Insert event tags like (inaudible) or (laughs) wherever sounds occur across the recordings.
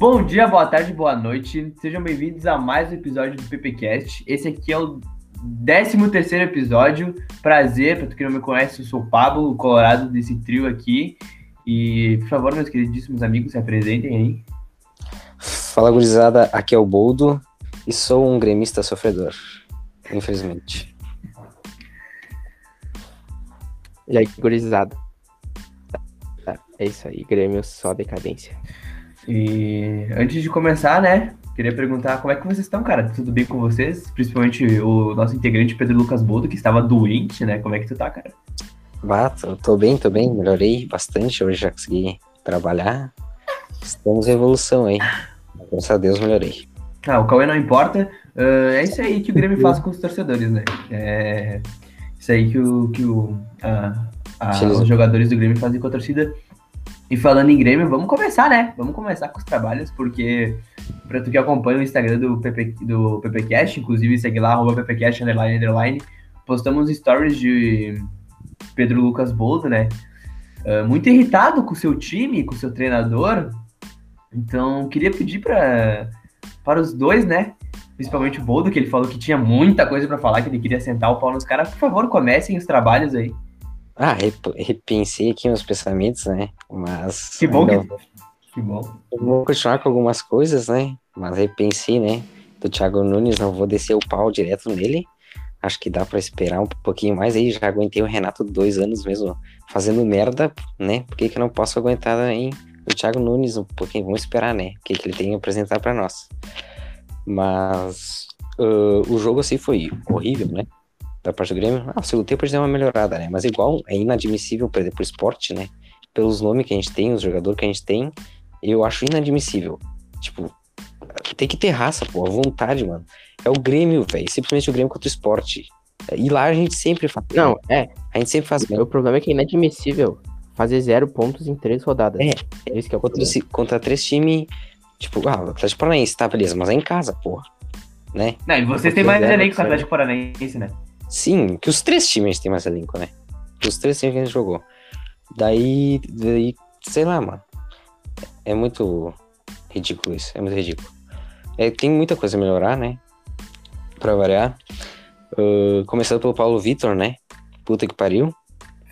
Bom dia, boa tarde, boa noite. Sejam bem-vindos a mais um episódio do PPcast. Esse aqui é o 13 terceiro episódio. Prazer, para quem não me conhece, eu sou o Pablo, o colorado desse trio aqui. E, por favor, meus queridíssimos amigos, se apresentem aí. Fala, gurizada. Aqui é o Boldo e sou um gremista sofredor, infelizmente. E aí, gurizada. Tá, É isso aí, Grêmio só decadência. E antes de começar, né, queria perguntar como é que vocês estão, cara? Tudo bem com vocês? Principalmente o nosso integrante Pedro Lucas Boldo, que estava doente, né? Como é que tu tá, cara? Bah, tô, tô bem, tô bem, melhorei bastante. Hoje já consegui trabalhar. Estamos em evolução aí. Graças a Deus melhorei. Ah, o Cauê não importa. Ah, é isso aí que o Grêmio faz com os torcedores, né? É isso aí que, o, que o, a- a- os jogadores do Grêmio fazem com a torcida. E falando em Grêmio, vamos começar, né? Vamos começar com os trabalhos, porque pra tu que acompanha o Instagram do, PP, do PPCast, inclusive segue lá, arroba PPCast, underline, underline, postamos stories de Pedro Lucas Boldo, né? Ah, muito irritado com o seu time, com o seu treinador. Então, queria pedir pra, para os dois, né? Principalmente o Boldo, que ele falou que tinha muita coisa pra falar, que ele queria sentar o pau nos caras. Por favor, comecem os trabalhos aí. Ah, rep- repensei aqui meus pensamentos, né? Mas. Que bom que. ainda Que bom. Vou continuar com algumas coisas, né? Mas repensei, né? Do Thiago Nunes, não vou descer o pau direto nele. Acho que dá pra esperar um pouquinho mais aí. Já aguentei o Renato dois anos mesmo fazendo merda, né? Por que, que eu não posso aguentar aí o Thiago Nunes um pouquinho? Vamos esperar, né? O que, que ele tem a apresentar pra nós. Mas ah, o jogo assim foi horrível, né? Da parte do Grêmio. Ah, o segundo tempo a gente deu uma melhorada, né? Mas igual é inadmissível perder pro esporte, né? Pelos nomes que a gente tem, os jogadores que a gente tem, eu acho inadmissível. Tipo, tem que ter raça, pô, a vontade, mano. É o Grêmio, velho. Simplesmente o Grêmio contra o esporte. E lá a gente sempre faz. Não, é. A gente sempre faz bem. O problema é que é inadmissível fazer zero pontos em três rodadas. É. Esse que é o Contra, esse- contra três times. Tipo, ah, o Atlético Paranaense, tá, beleza, mas é em casa, porra. Né? Não, e vocês têm mais elenco que o zero. Atlético Paranaense, né? Sim, que os três times têm mais elenco, né? Os três times que a gente jogou. Daí, daí, sei lá, mano. É muito ridículo isso, é muito ridículo. É, tem muita coisa a melhorar, né? Pra variar. Ah, começando pelo Paulo Vitor, né? Puta que pariu.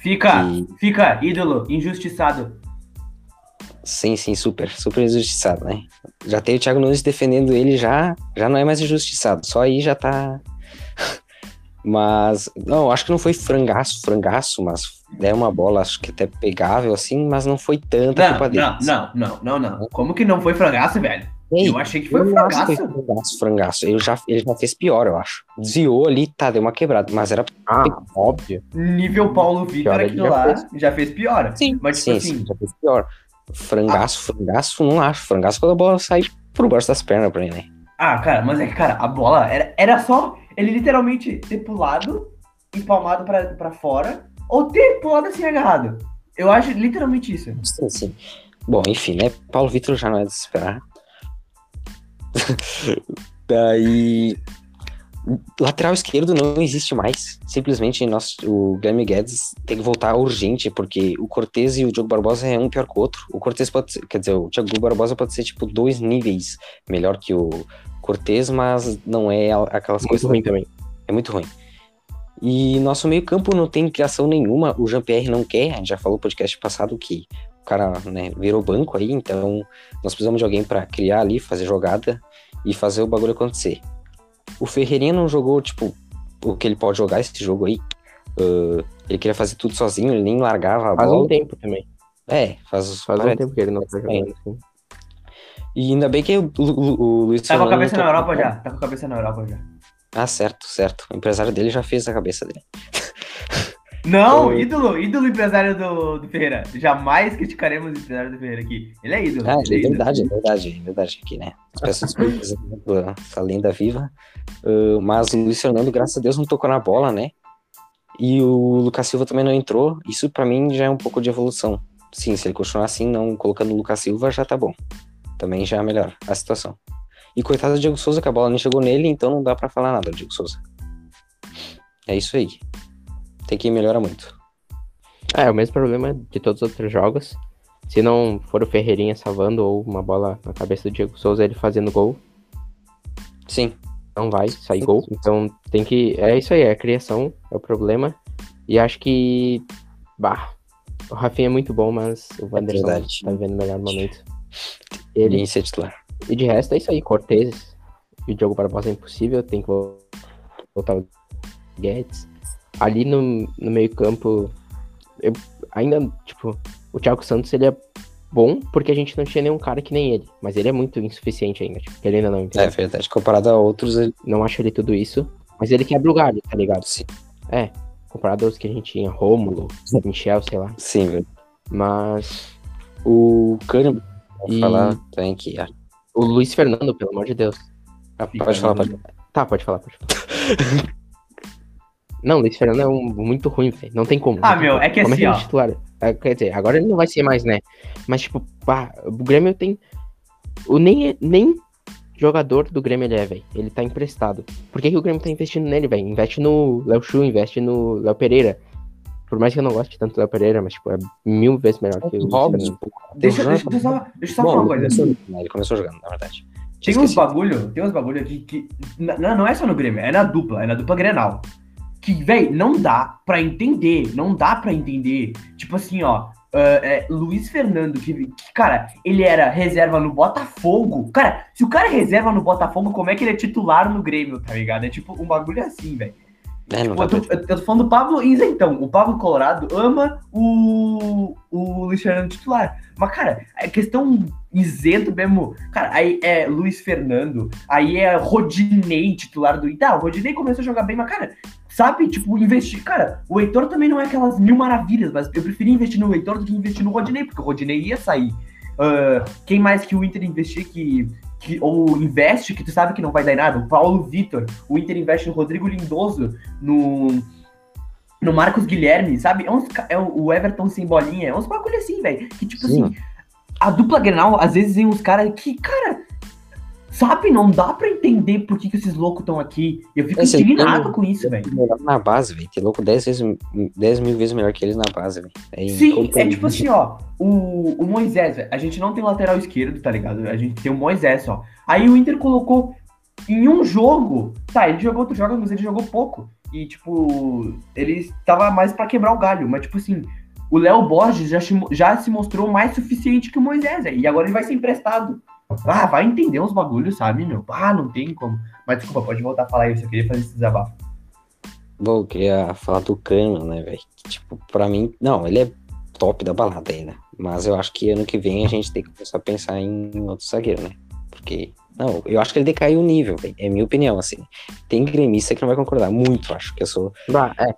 Fica, E- fica, ídolo, injustiçado. Sim, sim, super, super injustiçado, né? Já tem o Thiago Nunes defendendo ele, já, já não é mais injustiçado. Só aí já tá. Mas, não, acho que não foi frangaço, frangaço, mas é uma bola, acho que até pegável, assim, mas não foi tanta Não, culpa dele. não, não, não, não, não. Como que não foi frangaço, velho? Ei, Eu achei que foi eu não acho que frangaço. foi frangaço, frangaço. Ele já, ele já fez pior, eu acho. Desviou ali, tá, deu uma quebrada, mas era. Ah, óbvio. Nível Paulo Vitor, ele aquilo já lá fez. já fez pior. Sim, Mas, tipo sim, assim- sim, já fez pior. Frangaço, frangaço, não acho. Frangaço quando a bola sai por baixo das pernas pra ele, né? Ah, cara, mas é que, cara, a bola era, era só ele literalmente ter pulado, empalmado pra, pra fora, ou ter pulado assim agarrado. Eu acho literalmente isso. Sim, sim. Bom, enfim, né? Paulo Vitor já não é de esperar. (laughs) Daí. Lateral esquerdo não existe mais. Simplesmente nós, o Guilherme Guedes tem que voltar urgente, porque o Cortez e o Diogo Barbosa é um pior que o outro. O Cortez pode ser, quer dizer, o Diogo Barbosa pode ser tipo dois níveis melhor que o Cortez, mas não é aquelas Muito coisas ruim também. é muito ruim. E nosso meio-campo não tem criação nenhuma. O Jean-Pierre não quer. A gente já falou no podcast passado que o cara né, virou banco aí. Então nós precisamos de alguém para criar ali, fazer jogada e fazer o bagulho acontecer. O Ferreirinha não jogou, tipo, o que ele pode jogar esse jogo aí. Ah, ele queria fazer tudo sozinho, ele nem largava a Faz bola. um tempo também. É, faz, Faz um tempo que ele não tá jogando assim. E ainda bem que o, o, o Luiz Tá com a Fernando cabeça não na tá- Europa já. Tá com a cabeça na Europa já. Ah, certo, certo. O empresário dele já fez a cabeça dele. (laughs) Não, ídolo, ídolo empresário do, do Ferreira. Jamais criticaremos o empresário do Ferreira aqui. Ele é ídolo. Ah, ele é ídolo. verdade, é verdade, é verdade aqui, né? Pela essa lenda viva. Ah, mas o Luiz Fernando, graças a Deus, não tocou na bola, né? E o Lucas Silva também não entrou. Isso pra mim já é um pouco de evolução. Sim, se ele continuar assim, não colocando o Lucas Silva, já tá bom. Também já melhora a situação. E coitado do Diego Souza, que a bola nem chegou nele, então não dá pra falar nada do Diego Souza. É isso aí. Tem que melhorar muito. É, o mesmo problema de todos os outros jogos. Se não for o Ferreirinha salvando ou uma bola na cabeça do Diego Souza, ele fazendo gol, Sim. não vai sair gol. Então tem que. É isso aí, é a criação, é o problema. E acho que. Bah, o Rafinha é muito bom, mas o Wanderson verdade. tá vivendo o melhor momento. Ele, Ele ser titular. e de resto é isso aí, Cortez e o Diogo Barbosa é impossível, tem que vol- voltar o Guedes. Ali no, no meio campo, eu ainda, tipo, o Thiago Santos ele é bom porque a gente não tinha nenhum cara que nem ele, mas ele é muito insuficiente ainda, tipo, ele ainda não É entendeu. verdade. Comparado a outros, ele... Não acho ele tudo isso, mas ele quebra o galho, tá ligado? sim, Comparado aos que a gente tinha, Rômulo, Michel, sei lá. sim velho. Mas O Kahneman, vou E- falar também que. ah, o Luiz Fernando, pelo amor de Deus. Pode falar, pode Tá, pode falar, pode falar. Não, Luiz Fernando é um muito ruim, velho. Não tem como. Ah, tem meu, como. é que como assim, é que é titular? É, Quer dizer, agora ele não vai ser mais, né? Mas, tipo, pá, o Grêmio tem. O nem, nem jogador do Grêmio ele é, velho. Ele tá emprestado. Por que, que o Grêmio tá investindo nele, velho? Investe no Léo Chu, investe no Léo Pereira. Por mais que eu não goste tanto do Léo Pereira, mas, tipo, é mil vezes melhor que o Fernando. pô. Deixa, Jogando- deixa, eu só, deixa eu só Bom, falar uma ele coisa. começou- né, Ele começou jogando, na verdade. Tem uns bagulho, tem uns bagulho aqui que. Não, não é só no Grêmio, é na dupla, é na dupla Grenal. Que, véi, não dá pra entender, não dá pra entender. Tipo assim, ó. ah, é, Luiz Fernando, que, que, cara, ele era reserva no Botafogo. Cara, se o cara é reserva no Botafogo, como é que ele é titular no Grêmio, tá ligado? É tipo um bagulho assim, velho. É, dá eu, tô, eu tô falando do Pablo Isentão. O Pablo Colorado ama o, o Luiz Fernando titular. Mas, cara, é questão isento mesmo. Cara, aí é Luiz Fernando, aí é Rodinei titular do Ita. o Rodinei começou a jogar bem, mas, cara, sabe, tipo, investir. Cara, o Heitor também não é aquelas mil maravilhas, mas eu preferi investir no Heitor do que investir no Rodinei, porque o Rodinei ia sair. Ah, quem mais que o Inter investir que. Que, ou investe, que tu sabe que não vai dar em nada. O Paulo Vitor, o Inter investe no Rodrigo Lindoso, no, no Marcos Guilherme, sabe? É, uns, é o o Everton sem bolinha, é uns bagulho assim, velho. Que tipo Sim. assim, a dupla Grenal, às vezes vem uns caras que, cara, sabe, não dá pra entender por que, que esses loucos estão aqui. Eu fico É, você indignado tem- com isso, velho. Na base, velho. Tem louco 10, vezes, 10 mil vezes melhor que eles na base, velho. É Sim, é tipo assim, ó, o, o Moisés, velho, a gente não tem lateral esquerdo, tá ligado? A gente tem o Moisés só. Aí o Inter colocou em um jogo, tá, ele jogou outros jogos, mas ele jogou pouco. E, tipo, ele tava mais pra quebrar o galho, mas, tipo assim, o Léo Borges já, já se mostrou mais suficiente que o Moisés, velho, e agora ele vai ser emprestado. Ah, vai entender uns bagulhos, sabe, meu? Ah, não tem como. Mas desculpa, pode voltar a falar isso, eu queria fazer esse desabafo. Bom, eu queria falar do Kahneman, né, velho? Que, Tipo, pra mim, não, ele é top da balada ainda. Mas eu acho que ano que vem a gente tem que começar a pensar em outro zagueiro, né? Porque, não, eu acho que ele decaiu o nível, velho. É minha opinião, assim. Tem gremista que não vai concordar muito, acho que eu sou, Bah, é,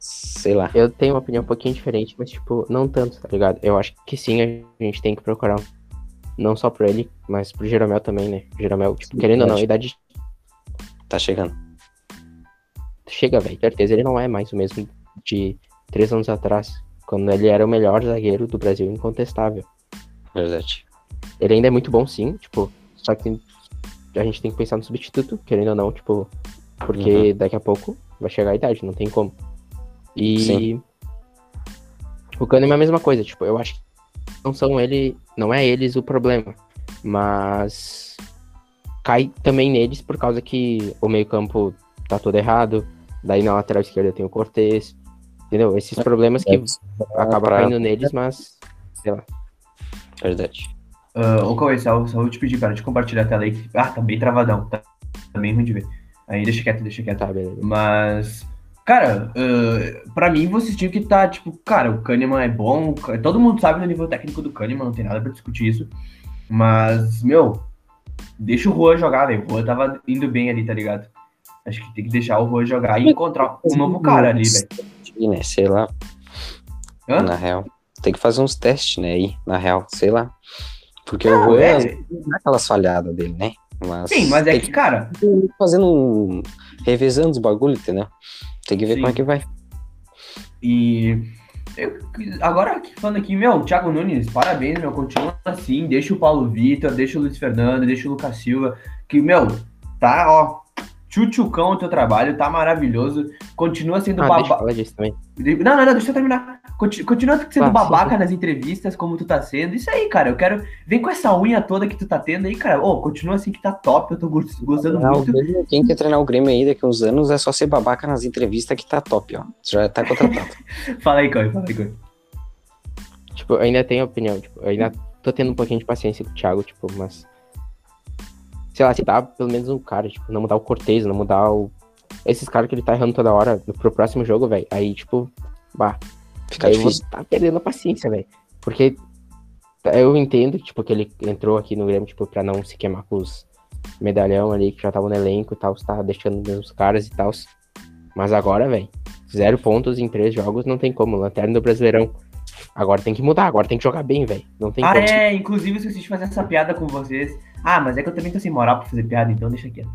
sei lá. eu tenho uma opinião um pouquinho diferente, mas, tipo, não tanto, tá ligado? Eu acho que sim, a gente tem que procurar. um- Não só pra ele, mas pro Jeromel também, né? Jeromel, tipo, querendo ou não, a idade Tá chegando. chega, velho. Certeza ele não é mais o mesmo de três anos atrás, quando ele era o melhor zagueiro do Brasil, incontestável. Verdade. Ele ainda é muito bom, sim, tipo, só que a gente tem que pensar no substituto, querendo ou não, tipo, porque daqui a pouco vai chegar a idade, não tem como. E Sim. o Kahneman é a mesma coisa, tipo, eu acho que não são ele, não é eles o problema, mas cai também neles por causa que o meio-campo tá todo errado, daí na lateral esquerda tem o Cortez, entendeu? Esses problemas que acabam pra- caindo neles, mas Verdade. Uh, ô, Cauê, só, só vou te pedir, para de compartilhar a tela aí. Ah, tá bem travadão. Tá, tá bem ruim de ver. Aí deixa quieto, deixa quieto. tá, beleza. Mas, cara, uh, pra mim vocês tinham que estar, tipo, cara, o Kahneman é bom. o Todo mundo sabe do nível técnico do Kahneman, não tem nada pra discutir isso. Mas, meu, deixa o Juan jogar, velho. O Juan tava indo bem ali, tá ligado? Acho que tem que deixar o Juan jogar e encontrar um novo cara ali, velho. Né, sei lá, Hã? na real. Tem que fazer uns testes, né, aí, na real, sei lá. Porque o Não, Juan é- é aquelas falhadas dele, né? Mas Sim, mas é que, cara, fazendo um. revezando os bagulhos, entendeu? Tem que ver Sim. como é que vai. E eu, agora falando aqui, meu, Thiago Nunes, parabéns, meu, continua assim, deixa o Paulo Vitor, deixa o Luiz Fernando, deixa o Lucas Silva, que, meu, tá, ó, tchutchucão o teu trabalho, tá maravilhoso, continua sendo Ah, baba- deixa eu falar disso também. Não, não, não, deixa eu terminar. Conti- Continua sendo Ah, babaca sim. nas entrevistas, como tu tá sendo. Isso aí, cara. Eu quero. Vem com essa unha toda que tu tá tendo aí, cara. Ô, continua assim que tá top. Eu tô gost- gostando Treinar o muito. Grêmio, quem quer treinar o Grêmio aí daqui uns anos é só ser babaca nas entrevistas que tá top, ó. Já tá contratado. (laughs) Fala aí, Cauê, fala aí, Cauê. Tipo, eu ainda tenho opinião, tipo, eu ainda tô tendo um pouquinho de paciência com o Thiago, tipo, mas. Sei lá, se dá pelo menos um cara, tipo, não mudar o Cortez, não mudar o. Esses caras que ele tá errando toda hora pro próximo jogo, velho. Aí, tipo, bah, Fica aí eu vou difícil. tá perdendo a paciência, velho. Porque eu entendo, tipo, que ele entrou aqui no Grêmio, tipo, pra não se queimar com os medalhão ali que já estavam no elenco e tal, tá deixando os mesmos caras e tal. Mas agora, velho, zero pontos em três jogos não tem como. Lanterna do Brasileirão. Agora tem que mudar, agora tem que jogar bem, velho. Não tem Ah, como. é. Inclusive, eu esqueci de fazer essa piada com vocês. Ah, mas é que eu também tô sem moral pra fazer piada, então deixa quieto.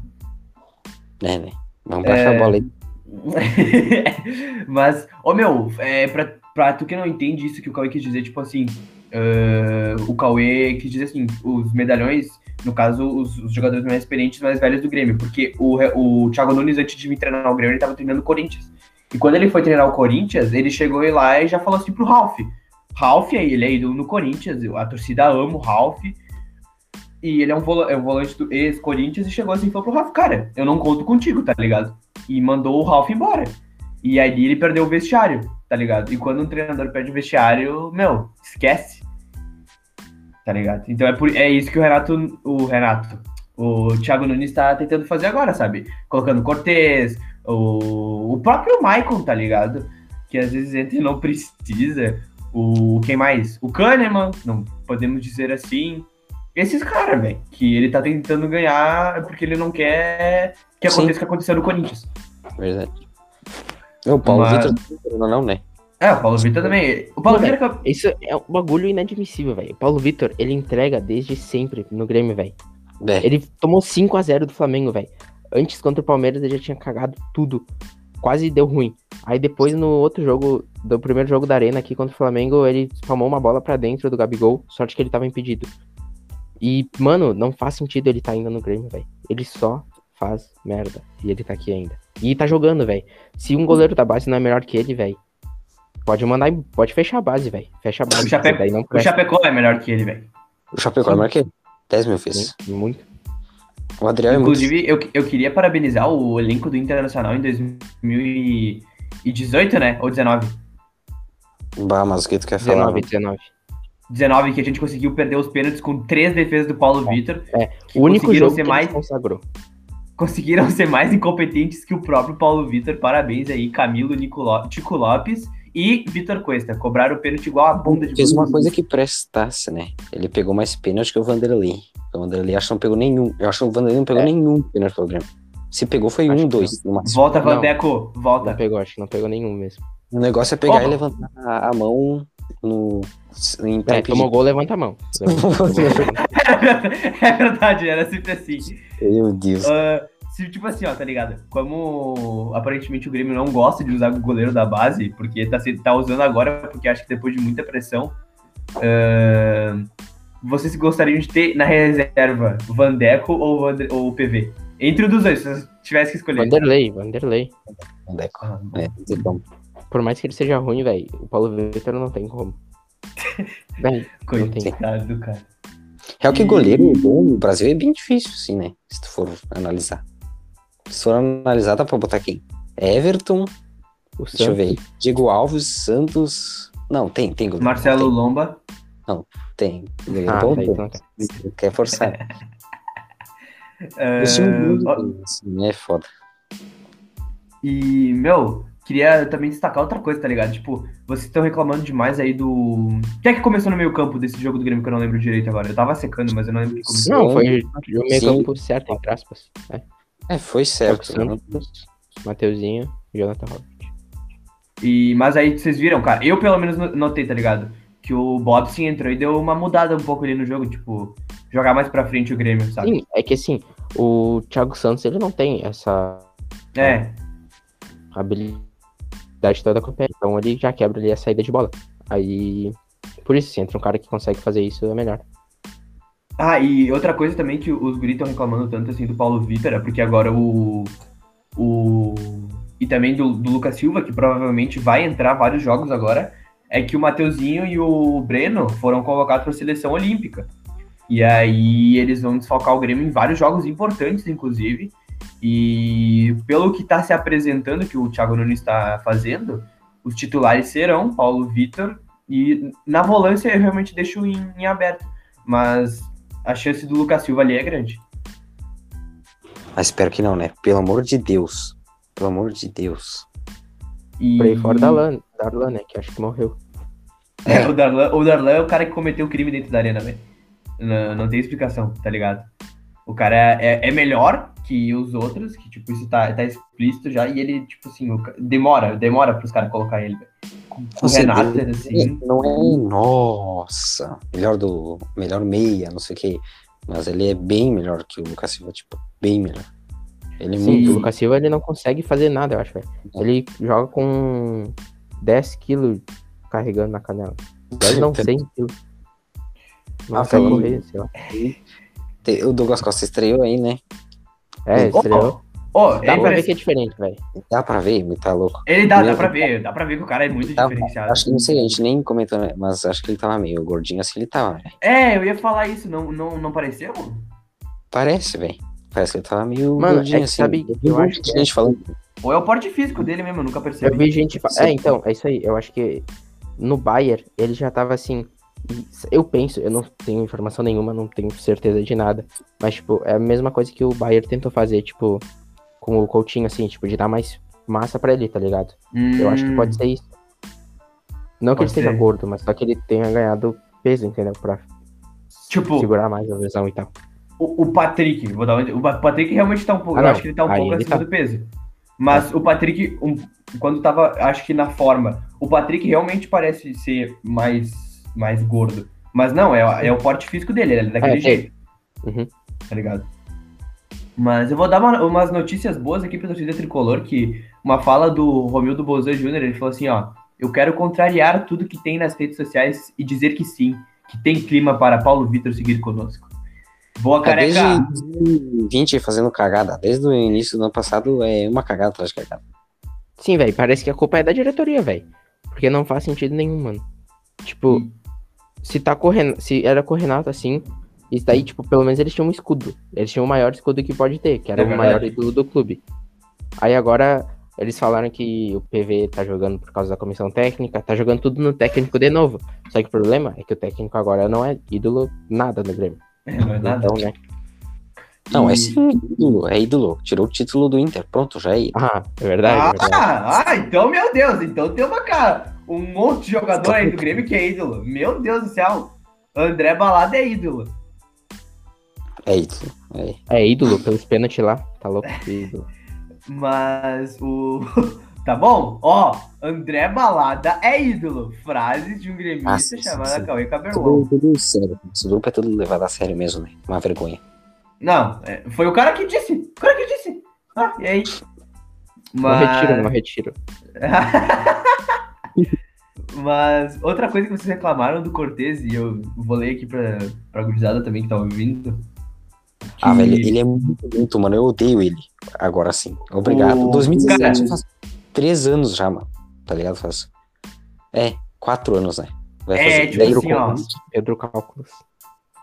É, né? Vamos baixar a bola aí. (laughs) Mas, ô meu, é, pra, pra tu que não entende isso que o Cauê quis dizer, tipo assim, ah, o Cauê quis dizer assim, os medalhões, no caso, os, os jogadores mais experientes, mais velhos do Grêmio, porque o, o Thiago Nunes, antes de vir treinar o Grêmio, ele tava treinando o Corinthians. E quando ele foi treinar o Corinthians, ele chegou lá e já falou assim pro Ralf. Ralf, aí, ele é ídolo no Corinthians, a torcida ama o Ralf. E ele é um, vola- é um volante do ex-Corinthians e chegou assim e falou pro Ralf, cara, eu não conto contigo, tá ligado? E mandou o Ralf embora. E aí ele perdeu o vestiário, tá ligado? E quando um treinador perde o vestiário, meu, esquece. Tá ligado? Então é, por, é isso que o Renato, o Renato, o Thiago Nunes tá tentando fazer agora, sabe? Colocando Cortez, o, o próprio Maicon, tá ligado? Que às vezes entra e não precisa. O quem mais? O Kahneman, não podemos dizer assim. Esses caras, velho, que ele tá tentando ganhar porque ele não quer que aconteça o que aconteceu no Corinthians. Verdade. O Paulo Mas- Vitor não, não, né? É, o Paulo Vitor também. O Paulo Vitor. Isso é um bagulho inadmissível, velho. O Paulo Vitor, ele entrega desde sempre no Grêmio, velho. É, Ele tomou 5 a 0 do Flamengo, velho. Antes contra o Palmeiras ele já tinha cagado tudo. Quase deu ruim. Aí depois no outro jogo, do primeiro jogo da Arena aqui contra o Flamengo, ele spamou uma bola pra dentro do Gabigol, sorte que ele tava impedido. E, mano, não faz sentido ele tá ainda no Grêmio, velho. Ele só faz merda. E ele tá aqui ainda. E tá jogando, velho. Se um goleiro da base não é melhor que ele, velho, pode mandar, pode fechar a base, velho. Fecha a base. O Chape- daí não O. Chapecó é melhor que ele, velho. o Chapecó é maior que ele. 10 mil vezes. Muito. O Adriel é muito. Inclusive, eu, eu queria parabenizar o elenco do Internacional em 2018, né? Ou 19. Bah, mas o que tu quer falar? 19, 19. 19, que a gente conseguiu perder os pênaltis com três defesas do Paulo Vitor. É, O único jogo ser que mais consagrou. conseguiram (laughs) ser mais incompetentes que o próprio Paulo Vitor. Parabéns aí, Camilo Nico Lo- Tico Lopes e Vitor Cuesta. Cobraram o pênalti igual a bunda de Fez uma coisa que prestasse, né? Ele pegou mais pênalti que o Vanderlei. O Vanderlei acho que não pegou nenhum. Eu acho que o Vanderlei não pegou É. nenhum pênalti pelo Grêmio. Se pegou foi Acho um, dois, no máximo. Volta. Vandeco, volta. Não pegou, acho que não pegou nenhum mesmo. O negócio é pegar Ó. e levantar a mão no. Em É, tomou gol, levanta a mão. (laughs) (laughs) é verdade, era sempre assim. Meu Deus. Ah, se, tipo assim, ó, tá ligado? Como aparentemente o Grêmio não gosta de usar o goleiro da base, porque tá, se- tá usando agora, porque acho que depois de muita pressão. ah, vocês gostariam de ter na reserva Vandeco ou, Vander, ou PV? Entre os dois, se vocês tivessem que escolher. Vanderlei, Vanderlei. Vandeco. Ah, É, tem como. Por mais que ele seja ruim, velho, o Paulo Vitor não tem como. (laughs) Coitado do cara. É o que E- goleiro bom no Brasil é bem difícil, assim, né? Se tu for analisar. Se for analisar, dá pra botar quem? Everton, o deixa eu ver. Diego Alves, Santos. Não, tem, tem goleiro. Marcelo Lomba. Tem. tem. Goleiro Ah, bom, tem. tu não quer. Forçar. (laughs) Esse time ó, assim, é foda. E, meu, queria também destacar outra coisa, tá ligado? Tipo, vocês estão reclamando demais aí do. Quem é que começou no meio campo desse jogo do Grêmio que eu não lembro direito agora? Eu tava secando, mas eu não lembro quem começou. Não, foi o meio campo certo, entre aspas. É. É, foi certo. Né? Santos, Mateuzinho e Jonathan Robert. E, mas aí vocês viram, cara, eu pelo menos no- notei, tá ligado? Que o Bobson entrou e deu uma mudada um pouco ali no jogo, tipo, jogar mais pra frente o Grêmio, sabe? Sim, é que assim, o Thiago Santos, ele não tem essa É, habilidade toda com o pé, então ele já quebra ali a saída de bola. Aí, por isso, se entra um cara que consegue fazer isso, é melhor. Ah, e outra coisa também que os guris estão reclamando tanto assim do Paulo Vitor é porque agora o. O. E também do, do Lucas Silva, que provavelmente vai entrar vários jogos agora. é que o Mateuzinho e o Breno foram convocados para a seleção olímpica. E aí eles vão desfalcar o Grêmio em vários jogos importantes, inclusive. E pelo que está se apresentando, que o Thiago Nunes está fazendo, os titulares serão Paulo Vitor e na volância eu realmente deixo em, em, aberto. Mas a chance do Lucas Silva ali é grande. Mas espero que não, né? Pelo amor de Deus. Pelo amor de Deus. E... Por aí fora da Darlan, Darlan, né? Que acho que morreu. É, o Darlan, o Darlan é o cara que cometeu o crime dentro da arena, velho. Não, não tem explicação, tá ligado? O cara é, é, é, melhor que os outros, que, tipo, isso tá, tá explícito já, e ele, tipo assim, demora, demora pros caras colocar ele. O Renato, assim... Não é, nossa, melhor do, melhor meia, não sei o que, mas ele é bem melhor que o Lucas Silva, tipo, bem melhor. Ele é Sim, muito... o Lucas Silva, ele não consegue fazer nada, eu acho, velho. É. Ele joga com 10 quilos carregando na canela. 10 não, 100 quilos. Nossa, ah, correr, sei lá. O Douglas Costa estreou aí, né? É, estreou. Oh, dá pra ver que é diferente, velho. Dá pra ver, muito tá louco. Ele dá, dá pra ver, dá pra ver que o cara é muito diferenciado. Acho que não sei, a gente nem comentou, né, mas acho que ele tava meio gordinho assim, ele tava, velho. É, eu ia falar isso, não, não, não pareceu? Parece, velho. Parece que ele tava meio Mano, gordinho é que, assim. Sabe, eu, eu acho que gente é... falando. Ou é o porte físico dele mesmo, eu nunca percebi. Eu vi gente. É, então, é isso aí. Eu acho que no Bayern ele já tava assim eu penso, eu não tenho informação nenhuma, não tenho certeza de nada. Mas, tipo, é a mesma coisa que o Bayern tentou fazer, tipo, com o Coutinho, assim, tipo, de dar mais massa pra ele, tá ligado? Hum. Eu acho que pode ser isso. Não que ele esteja gordo, mas só que ele tenha ganhado peso, entendeu? Pra tipo, segurar mais a lesão e tal. O, o Patrick, vou dar um, o Patrick realmente tá um pouco. Ah, eu acho que ele tá um pouco acima tá... do peso. Mas é. o Patrick, um, quando tava, acho que na forma, o Patrick realmente parece ser mais mais gordo. Mas não, é, é o porte físico dele, ele é daquele é, jeito. Uhum. Tá ligado? Mas eu vou dar uma, umas notícias boas aqui pra torcida tricolor, que uma fala do Romildo Bozan Jr., ele falou assim, ó, eu quero contrariar tudo que tem nas redes sociais e dizer que sim, que tem clima para Paulo Vitor seguir conosco. Boa careca! É desde 2020 fazendo cagada, desde o início do ano passado é uma cagada atrás de cagada. Sim, velho, parece que a culpa é da diretoria, velho. Porque não faz sentido nenhum, mano. Tipo, se tá correndo, se era com o Renato assim, isso daí, tipo, pelo menos eles tinham um escudo. Eles tinham o maior escudo que pode ter, que era é o maior ídolo do clube. Aí agora eles falaram que o PV tá jogando por causa da comissão técnica, tá jogando tudo no técnico de novo. Só que o problema é que o técnico agora não é ídolo nada no Grêmio. É, não é nada. Então, né? Não, é sim ídolo, é ídolo. Tirou o título do Inter, pronto, já é ídolo. Ah, é verdade. Ah, é verdade. ah então, meu Deus, então tem uma cara um monte de jogador aí do Grêmio que é ídolo. Meu Deus do céu. André Balada é ídolo. É ídolo. É, é ídolo pelos pênaltis lá. Tá louco? ídolo. (laughs) Mas o. (laughs) Tá bom? Ó, André Balada é ídolo. Frases de um gremista chamado Cauê Caberlon. Tudo, tudo sério. Esse grupo é tudo levado a sério mesmo, né? Uma vergonha. Não, é, foi o cara que disse. O cara que disse. Ah, e aí? Mas... Não retiro, não (laughs) retiro. Mas outra coisa que vocês reclamaram do Cortez, e eu vou ler aqui pra, pra gurizada também que tá ouvindo. Que... Ah, velho, ele é muito bonito, mano. Eu odeio ele. Agora sim. Obrigado. O... 2017 Cara... faz três anos já, mano. Tá ligado? Faz. É, quatro anos, né? Vai é, fazer. tipo Pedro assim, ó. Pedro Cálculos.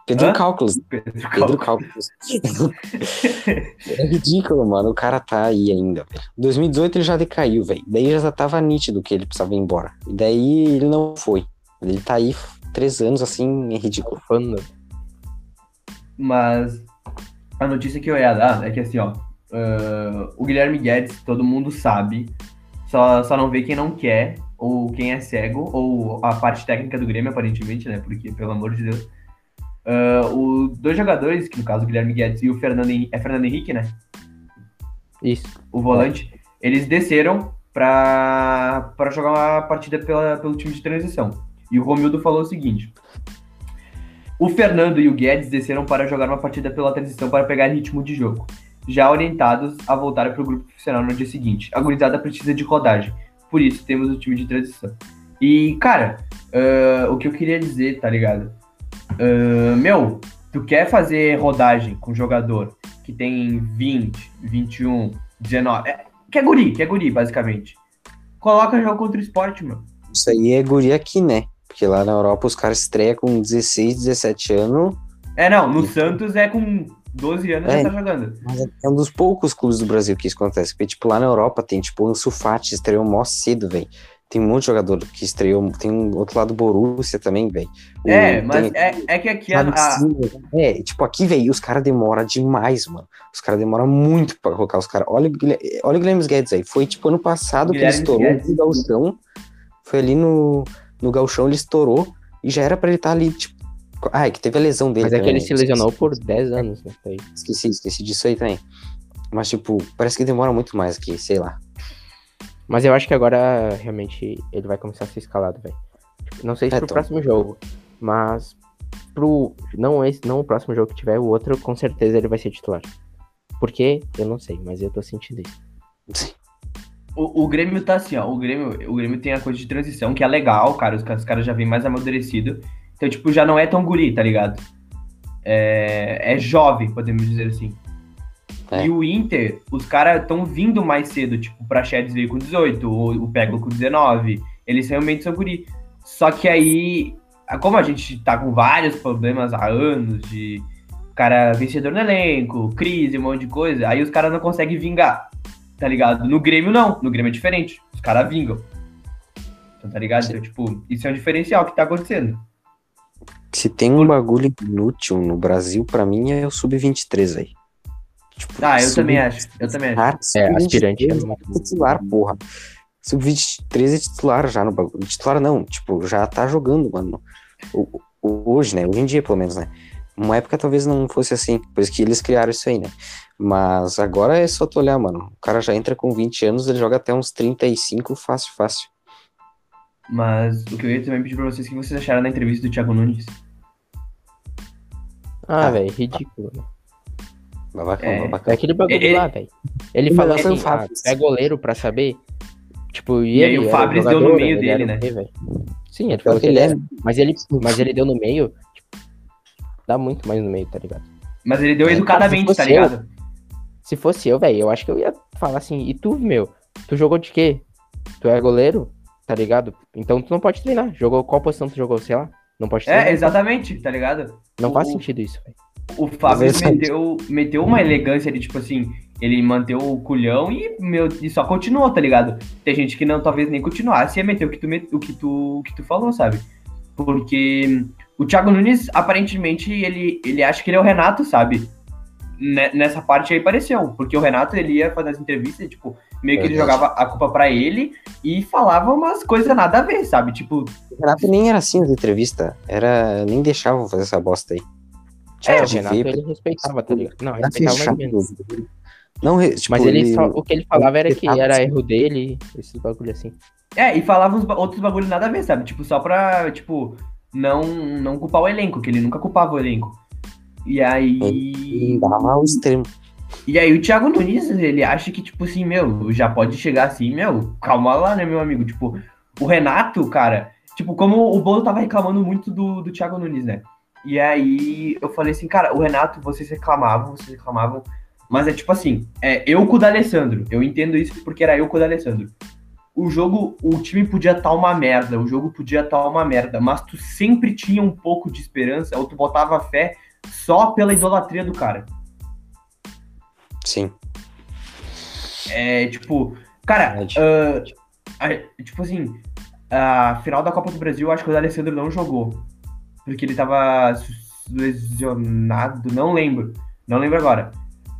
Pedro Hã? Cálculos. Pedro, Pedro Cálculos. (laughs) é ridículo, mano. O cara tá aí ainda, velho. 2018 ele já decaiu, velho. Daí já tava nítido que ele precisava ir embora. E daí ele não foi. Ele tá aí três anos, assim, é ridículo. Fanda. Mas a notícia que eu ia dar é que, assim, ó. Uh, o Guilherme Guedes, todo mundo sabe. Só, só não vê quem não quer, ou quem é cego, ou a parte técnica do Grêmio, aparentemente, né? Porque, pelo amor de Deus Uh, os dois jogadores, que no caso o Guilherme Guedes e o Fernando Henrique, é Fernando Henrique, né? Isso. O volante, eles desceram para jogar uma partida pela, pelo time de transição. E o Romildo falou o seguinte: o Fernando e o Guedes desceram para jogar uma partida pela transição para pegar ritmo de jogo, já orientados a voltar para o grupo profissional no dia seguinte. A gurizada precisa de rodagem, por isso temos o time de transição. E, cara, uh, o que eu queria dizer, tá ligado? Uh, meu, tu quer fazer rodagem com jogador que tem 20, 21, 19. É, que é guri, que é guri, basicamente. Coloca jogo contra o esporte, meu. Isso aí é guri aqui, né? Porque lá na Europa os caras estreiam com 16, 17 anos. É, não, no Santos é com 12 anos É. já tá jogando. Mas é um dos poucos clubes do Brasil que isso acontece. Porque, tipo, lá na Europa tem, tipo, o Ansu Fati estreou mó cedo, velho. Tem um monte de jogador que estreou. Tem um outro lado do Borussia também, velho. É, mas tem- é, é que aqui a, sabe, a- sim, É, tipo, aqui, velho, os caras demoram demais, mano. Os caras demoram muito pra colocar os caras. Olha, olha o Guilherme Guedes aí. Foi, tipo, ano passado que ele Guilherme estourou Guedes. no Gauchão. Foi ali no, no Gauchão, ele estourou. E já era pra ele estar ali, tipo. Ah, é que teve a lesão dele. Mas é que também, ele se né? lesionou por 10 anos, né? Esqueci, esqueci disso aí também. Mas, tipo, parece que demora muito mais aqui, sei lá. Mas eu acho que agora realmente ele vai começar a ser escalado, velho. Não sei se É, pro Tom. próximo jogo, mas pro. Não esse, não o próximo jogo que tiver, o outro, com certeza ele vai ser titular. Por quê? Eu não sei, mas eu tô sentindo isso. o, o Grêmio tá assim, ó. O Grêmio, o Grêmio tem a coisa de transição, que é legal, cara. Os, os caras já vêm mais amadurecido. Então, tipo, já não é tão guri, tá ligado? É, é jovem, podemos dizer assim. É. E o Inter, os caras estão vindo mais cedo, tipo, o Praxedes veio com 18, o, o Pego com 19. Eles realmente são guri. Só que aí, como a gente tá com vários problemas há anos de cara vencedor no elenco, crise, um monte de coisa, aí os caras não conseguem vingar, tá ligado? No Grêmio não, no Grêmio é diferente, os caras vingam. Então, tá ligado? Então, tipo, isso é um diferencial que tá acontecendo. Se tem um bagulho inútil no Brasil, pra mim é o Sub-23 aí. Tipo, Ah, eu também acho, eu também acho. É, aspirante é Sub-23 muito- é titular, porra. Sub-23 é titular já no bagulho. Titular não, tipo, já tá jogando, mano. O- hoje, né? Hoje em dia, pelo menos, né? Uma época talvez não fosse assim, por isso que eles criaram isso aí, né? Mas agora é só tu olhar, mano. O cara já entra com 20 anos, ele joga até uns 35 fácil, fácil. Mas o que eu ia também pedir pra vocês, o que vocês acharam da entrevista do Thiago Nunes? Ah, Ah. velho, ridículo. Babacão, É. É aquele bagulho Ele- lá, velho. Ele falou melhor foi o assim, ah, é goleiro pra saber. Tipo, e, E aí ele o era Fabris deu no meio ele dele, era né? velho? Sim, ele Pior falou que ele ele é. Mas ele, mas ele deu no meio, tipo, dá muito mais no meio, tá ligado? Mas ele deu É, educadamente, tá fosse eu- ligado? Se fosse eu, velho, eu acho que eu ia falar assim, e tu, meu, tu jogou de quê? Tu é goleiro? Tá ligado? Então tu não pode treinar. Jogou qual posição tu jogou, sei lá? Não pode treinar. É, exatamente, tá ligado? Não faz O- sentido isso, velho. O Fábio meteu, meteu uma elegância de tipo assim, ele manteve o culhão e, meu, e só continuou, tá ligado? Tem gente que não talvez nem continuasse e ia meter o que tu, o que tu, o que tu falou, sabe? Porque o Thiago Nunes, aparentemente, ele, ele acha que ele é o Renato, sabe? Ne- Nessa parte aí pareceu, porque o Renato ele ia fazer as entrevistas, tipo, meio que ele Verdade. jogava a culpa pra ele e falava umas coisas nada a ver, sabe? Tipo, O Renato nem era assim nas entrevistas. Era. Nem deixava fazer essa bosta aí. É, o Renato ele respeitava, tá ligado? Não, respeitava mais menos. Não, tipo, Mas ele só, o que ele falava era que era sim. erro dele, esses bagulho assim. É, e falava uns outros bagulhos nada a ver, sabe? Tipo, só pra, tipo, não, não culpar o elenco, que ele nunca culpava o elenco. E aí. dava ao extremo. E aí o Thiago Nunes, ele acha que, tipo assim, meu, já pode chegar assim, meu, calma lá, né, meu amigo? Tipo, o Renato, cara, tipo, como o Bolo tava reclamando muito do, do Thiago Nunes, né? E aí eu falei assim, cara, o Renato, vocês reclamavam, vocês reclamavam, mas é tipo assim, é eu com o D'Alessandro, eu entendo isso porque era eu com o D'Alessandro. O jogo, o time podia estar uma merda, o jogo podia estar uma merda, mas tu sempre tinha um pouco de esperança, ou tu botava fé só pela idolatria do cara. Sim. É, tipo, cara, a- tipo assim, a final da Copa do Brasil, eu acho que o D'Alessandro não jogou. Porque ele tava lesionado, não lembro. Não lembro agora.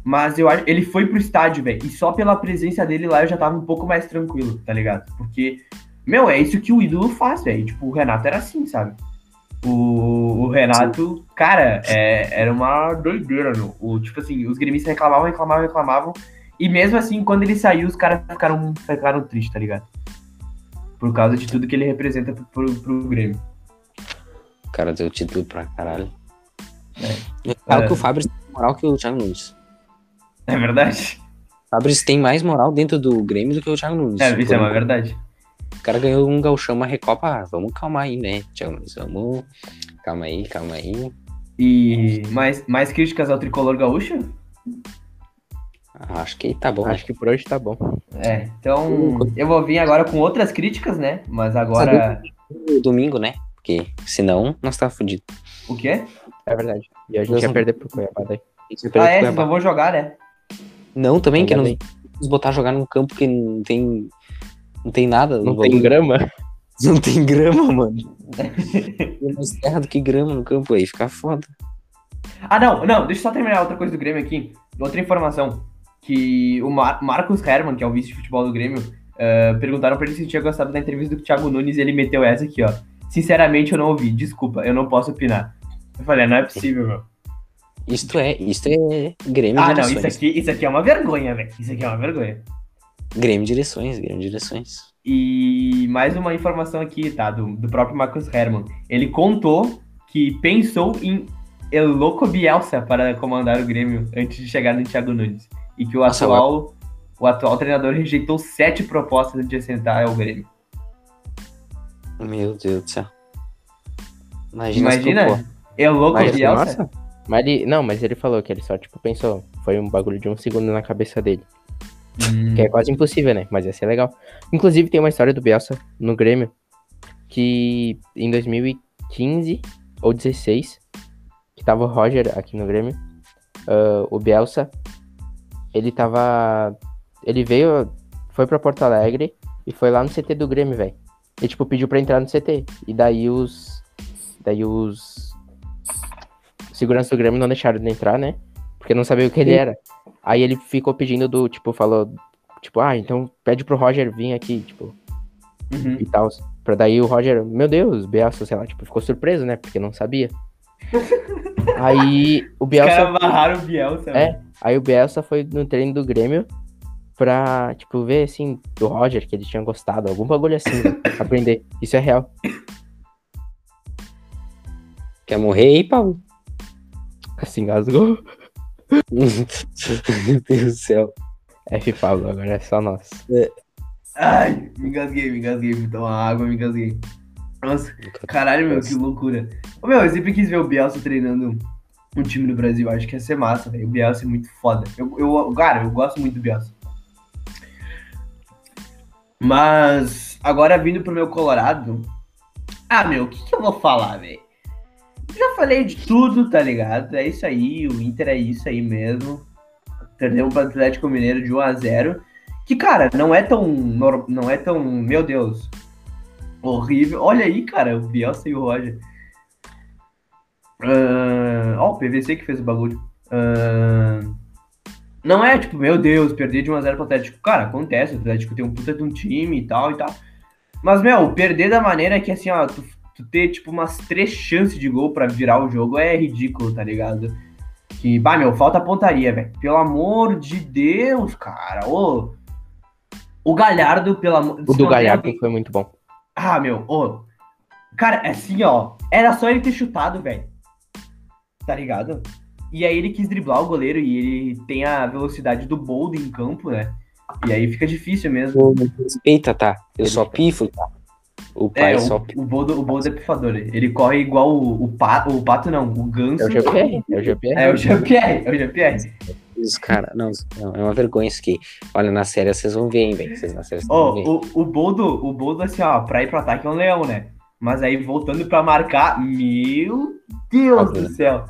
Mas eu acho ele foi pro estádio, velho. E só pela presença dele lá eu já tava um pouco mais tranquilo, tá ligado? Porque, meu, é isso que o ídolo faz, velho. Tipo, o Renato era assim, sabe? O, o Renato, cara, é, era uma doideira, meu. O, tipo assim, os gremistas reclamavam, reclamavam, reclamavam. E mesmo assim, quando ele saiu, os caras ficaram, ficaram tristes, tá ligado? Por causa de tudo que ele representa pro, pro, pro Grêmio. O cara deu título pra caralho. É. É, o que o Fabrício tem moral que o Thiago Nunes. É verdade? O Fabrício tem mais moral dentro do Grêmio do que o Thiago Nunes. É, isso é uma verdade. O cara ganhou um galchão, uma recopa. Ah, vamos calmar aí, né, Thiago Nunes? Vamos. Calma aí, calma aí. E mais, mais críticas ao tricolor gaúcho? Ah, Acho que tá bom. Acho que por hoje tá bom. É, então eu vou vir agora com outras críticas, né? Mas agora. Domingo, né? Porque senão nós tá fudido. O quê? É verdade. E a gente Deus ia não- perder pro Cuiabá daí. Ah, é, vocês não vão jogar, né? Não, também Ainda que não nos botar a jogar num campo que não tem. Não tem nada. Não tem grama? (laughs) Não tem grama, mano. (laughs) Tem mais terra do que grama no campo aí, fica foda. Ah, não, não, deixa eu só terminar outra coisa do Grêmio aqui. Outra informação. Que o Mar- Marcos Herman, que é o vice de futebol do Grêmio, eh, perguntaram pra ele se ele tinha gostado da entrevista do Thiago Nunes e ele meteu essa aqui, ó. Sinceramente, eu não ouvi. Desculpa, eu não posso opinar. Eu falei, não é possível, meu. Isto é, isto é Grêmio Ah, não, Direções. isso aqui, isso aqui é uma vergonha, velho. Isso aqui é uma vergonha. Grêmio Direções, Grêmio Direções. E mais uma informação aqui, tá? Do, do próprio Marcos Herman. Ele contou que pensou em El Loco Bielsa para comandar o Grêmio antes de chegar no Thiago Nunes. E que o Nossa, atual, o atual treinador rejeitou sete propostas de assentar ao Grêmio. Meu Deus do céu. Imagina, Imagina. El Loco Mas, Bielsa. nossa. Mas ele, não, mas ele falou que ele só, tipo, pensou. Foi um bagulho de um segundo na cabeça dele. Hum, Que é quase impossível, né? Mas ia ser legal. Inclusive, tem uma história do Bielsa no Grêmio. Que em 2015 ou 16, que tava o Roger aqui no Grêmio. ah, o Bielsa, ele tava. Ele veio, foi pra Porto Alegre e foi lá no CT do Grêmio, velho. E, tipo, pediu pra entrar no CT. E daí os. Daí os. Segurança do Grêmio não deixaram ele entrar, né? Porque não sabia o que ele Sim. era. Aí ele ficou pedindo do, tipo, falou, tipo, ah, então pede pro Roger vir aqui, tipo, uhum. e tal. Pra daí o Roger, meu Deus, Bielsa, sei lá, tipo, ficou surpreso, né? Porque não sabia. (laughs) aí o Os Bielsa. caras barraram o Bielsa. É. velho. Aí o Bielsa foi no treino do Grêmio pra, tipo, ver assim, do Roger, que ele tinha gostado, algum bagulho assim, né? (coughs) aprender. Isso é real. Quer morrer aí, Paulo? Assim, engasgou. (laughs) Meu Deus do céu. F Pablo, agora é só nós. Ai, me engasguei, me engasguei. Vou tomar água, me engasguei. Nossa, caralho, meu, que loucura. Ô, meu, eu sempre quis ver o Bielsa treinando um time no Brasil. Acho que ia ser massa, velho. O Bielsa é muito foda. Eu, eu, cara, eu gosto muito do Bielsa. Mas, agora vindo pro meu Colorado. Ah, meu, o que, que eu vou falar, velho? Já falei de tudo, tá ligado? É isso aí, o Inter é isso aí mesmo. Perdeu pro Atlético Mineiro de 1 a 0 Que, cara, não é tão. Não é tão. Meu Deus. Horrível. Olha aí, cara, o Bielsa e o Roger. Ah, Ó, o PVC que fez o bagulho. Ah, Não é tipo, meu Deus, perder de 1x0 pro Atlético. Cara, acontece, o Atlético tem um puta de um time e tal e tal. Mas, meu, perder da maneira que assim, ó, tu, tu ter tipo umas três chances de gol pra virar o jogo é ridículo, tá ligado? Que, bah, meu, falta pontaria, velho. Pelo amor de Deus, cara. Ô, o Galhardo, pelo amor O do Galhardo foi muito bom. ah, meu, ô. Cara, assim, ó. Era só ele ter chutado, velho. Tá ligado? E aí ele quis driblar o goleiro e ele tem a velocidade do Bold em campo, né? E aí fica difícil mesmo. Respeita, tá? Eu só pifo, tá? O pai É, só o, o, Bold, o é pifador. Ele corre igual o, o, pato, o pato, não, o ganso. É o GPR, é o GPR. É o Jean-Pierre, é o Jean-Pierre. Os caras. Não, não, é uma vergonha isso aqui. Olha, na série vocês vão ver, hein, velho. Vocês na série vocês Ó, vão ver. o, o Boldo, o Boldo, assim, ó, pra ir pro ataque é um leão, né? Mas aí voltando pra marcar, meu Deus do céu.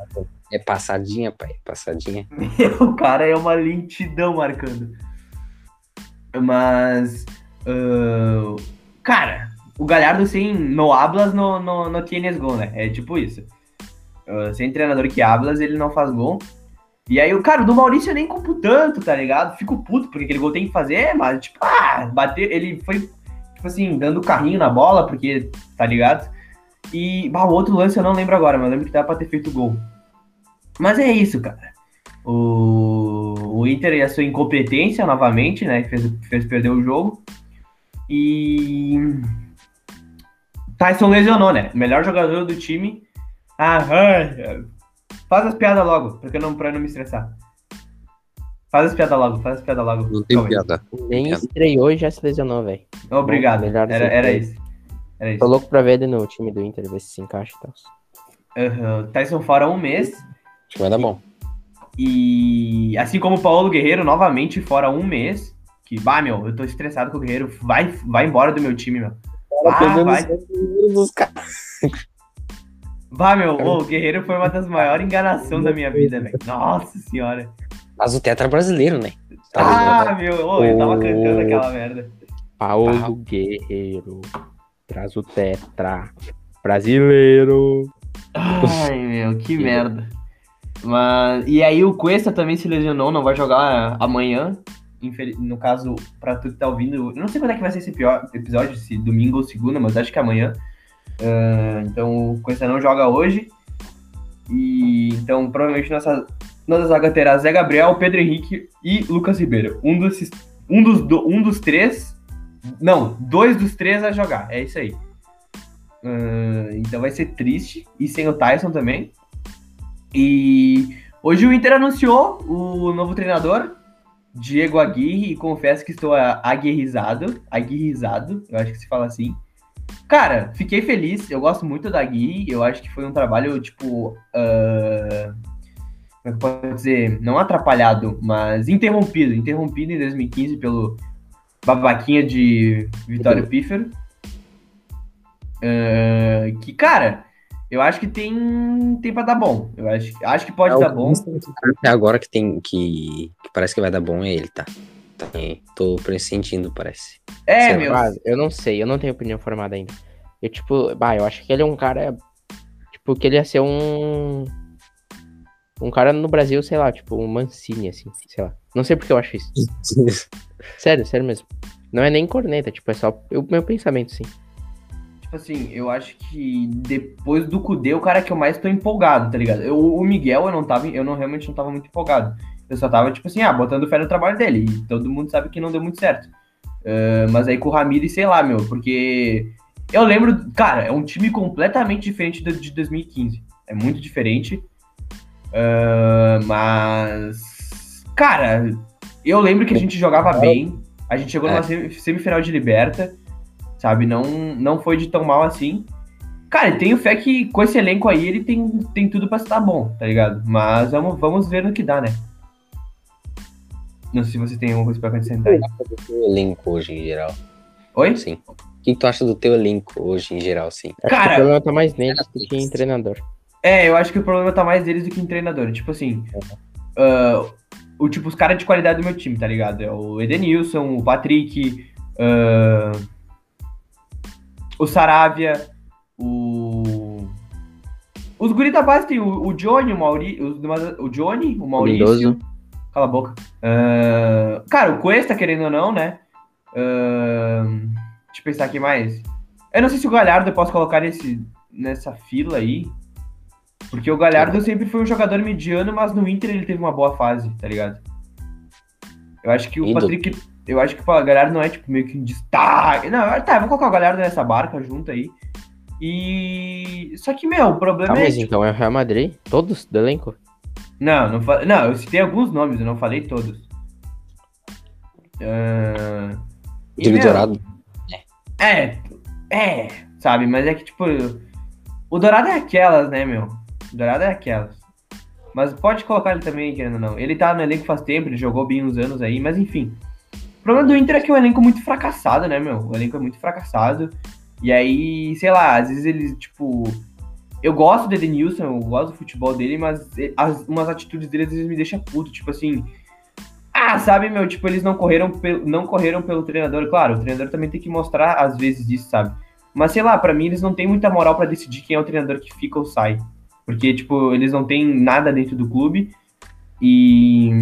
É passadinha, pai. Passadinha. o cara é uma lentidão marcando. Mas. ah, cara, o Galhardo sem no hablas no, no, no tienes gol, né? É tipo isso. Ah, sem treinador que hablas, ele não faz gol. E aí, o cara, do Maurício eu nem culpo tanto, tá ligado? Fico puto, porque aquele gol tem que fazer, mas, tipo, ah, bater. Ele foi, tipo assim, dando carrinho na bola, porque, tá ligado? E, bah, o outro lance eu não lembro agora, mas lembro que dava pra ter feito gol. Mas é isso, cara. O, o Inter e a sua incompetência novamente, né? Que fez, fez perder o jogo. E. Tyson lesionou, né? Melhor jogador do time. Ah, faz as piadas logo, porque não, pra não me estressar. Faz as piadas logo, faz as piadas logo. Não tem Calma aí. piada. Nem Obrigado. estreou e já se lesionou, velho. Obrigado. Bom, melhor Era, era isso. Era isso. Tô louco pra ver ele no time do Inter, ver se se encaixa e tal. Aham. Tyson fora um mês. Acho que vai dar bom. E assim como o Paulo Guerreiro, novamente fora um mês. Que, bah, meu, eu tô estressado com o Guerreiro. Vai, vai embora do meu time, meu. Ah, vai. dos caras. Bah, meu, (laughs) o Guerreiro foi uma das maiores enganações da minha vida, velho. Nossa senhora. Mas o Tetra é brasileiro, né? Tá Ah, ligado? meu, ô, eu tava cantando aquela merda. Paulo Guerreiro. Traz o Tetra. Brasileiro. Ai, meu, que merda. Mas, e aí o Cuesta também se lesionou, não vai jogar amanhã. No caso, pra tu que tá ouvindo, eu não sei quando é que vai ser esse pior episódio, se domingo ou segunda, mas acho que é amanhã. Ah, então o Cuesta não joga hoje. E então provavelmente nossa, nossa zaga terá Zé Gabriel, Pedro Henrique e Lucas Ribeiro. Um dos, um dos, do- um dos três. Não, dois dos três a jogar. É isso aí. Ah, então vai ser triste. E sem o Tyson também. E hoje o Inter anunciou o novo treinador, Diego Aguirre, e confesso que estou aguerrizado. Aguerrizado, eu acho que se fala assim. Cara, fiquei feliz. Eu gosto muito da Aguirre. Eu acho que foi um trabalho, tipo. ah, como é que posso dizer? Não atrapalhado, mas interrompido. Interrompido em 2015 pelo babaquinha de Vitório Pífero. Ah, que, cara, eu acho que tem, tem pra dar bom. Eu acho, acho que pode É, dar bom. Até agora que tem que, que parece que vai dar bom é ele, tá? Tá, Tô pressentindo, parece. É, Sei meu. Eu não sei, eu não tenho opinião formada ainda. Eu, tipo, bah, eu acho que ele é um cara. Tipo, que ele ia ser um. Um cara no Brasil, sei lá, tipo, um Mancini, assim, sei lá. Não sei porque eu acho isso. (laughs) Sério, sério mesmo. Não é nem corneta, tipo, é só o meu pensamento, sim. Tipo assim, eu acho que depois do Kudê, o cara que eu mais tô empolgado, tá ligado? Eu, o Miguel, eu não tava, eu não realmente não tava muito empolgado. Eu só tava, tipo assim, ah, botando fé no trabalho dele. E todo mundo sabe que não deu muito certo. Ah, mas aí com o Ramires, sei lá, meu, porque eu lembro, cara, é um time completamente diferente do de 2015. É muito diferente. Ah, mas, cara, eu lembro que a gente jogava bem. A gente chegou É. numa semi- semifinal de Liberta, sabe? Não, não foi de tão mal assim. Cara, tenho fé que com esse elenco aí ele tem, tem tudo pra estar bom, tá ligado? Mas vamos, vamos ver no que dá, né? Não sei se você tem alguma coisa pra acrescentar aí. do teu elenco hoje em geral? Oi? Sim. O que tu acha do teu elenco hoje em geral, sim? Cara- que o problema tá mais neles do que em treinador. É, eu acho que o problema tá mais deles do que em treinador. Tipo assim, ah, o tipo, os caras de qualidade do meu time, tá ligado? É o Edenilson, o Patrick, ah, o Saravia, o. Os guri da base tem o, o Johnny, o Mauri, demais- o Johnny, o Maurício. Lindoso. Cala a boca. Ah, cara, o Cuesta, querendo ou não, né? Ah, deixa eu pensar aqui mais. Eu não sei se o Galhardo eu posso colocar nesse, nessa fila aí. Porque o Galhardo sempre foi um jogador mediano, mas no Inter ele teve uma boa fase, tá ligado? Eu acho que o Ídolo. Patrick. Eu acho que o Galhardo não é tipo meio que um destaque. Não, tá, vou colocar o Galhardo nessa barca junto aí. E. Só que, meu, o problema Ah, é. mas então é o Real Madrid? Todos do elenco? Não, não, fa... não, eu citei alguns nomes, eu não falei todos. E, Diego Dourado. É, é, sabe, mas é que, tipo, o Dourado é aquelas, né, meu? O Dourado é aquelas. Mas pode colocar ele também, querendo ou não. Ele tá no elenco faz tempo, ele jogou bem uns anos aí, mas enfim. O problema do Inter é que é um elenco muito fracassado, né, meu? O elenco é muito fracassado. E aí, sei lá, às vezes eles, tipo. Eu gosto do Edenilson, eu gosto do futebol dele, mas as, umas atitudes dele às vezes me deixam puto, tipo assim. Ah, sabe, meu, tipo, eles não correram, não correram pelo treinador. Claro, o treinador também tem que mostrar às vezes isso, sabe? Mas sei lá, pra mim eles não têm muita moral pra decidir quem é o treinador que fica ou sai. Porque, tipo, eles não têm nada dentro do clube. E.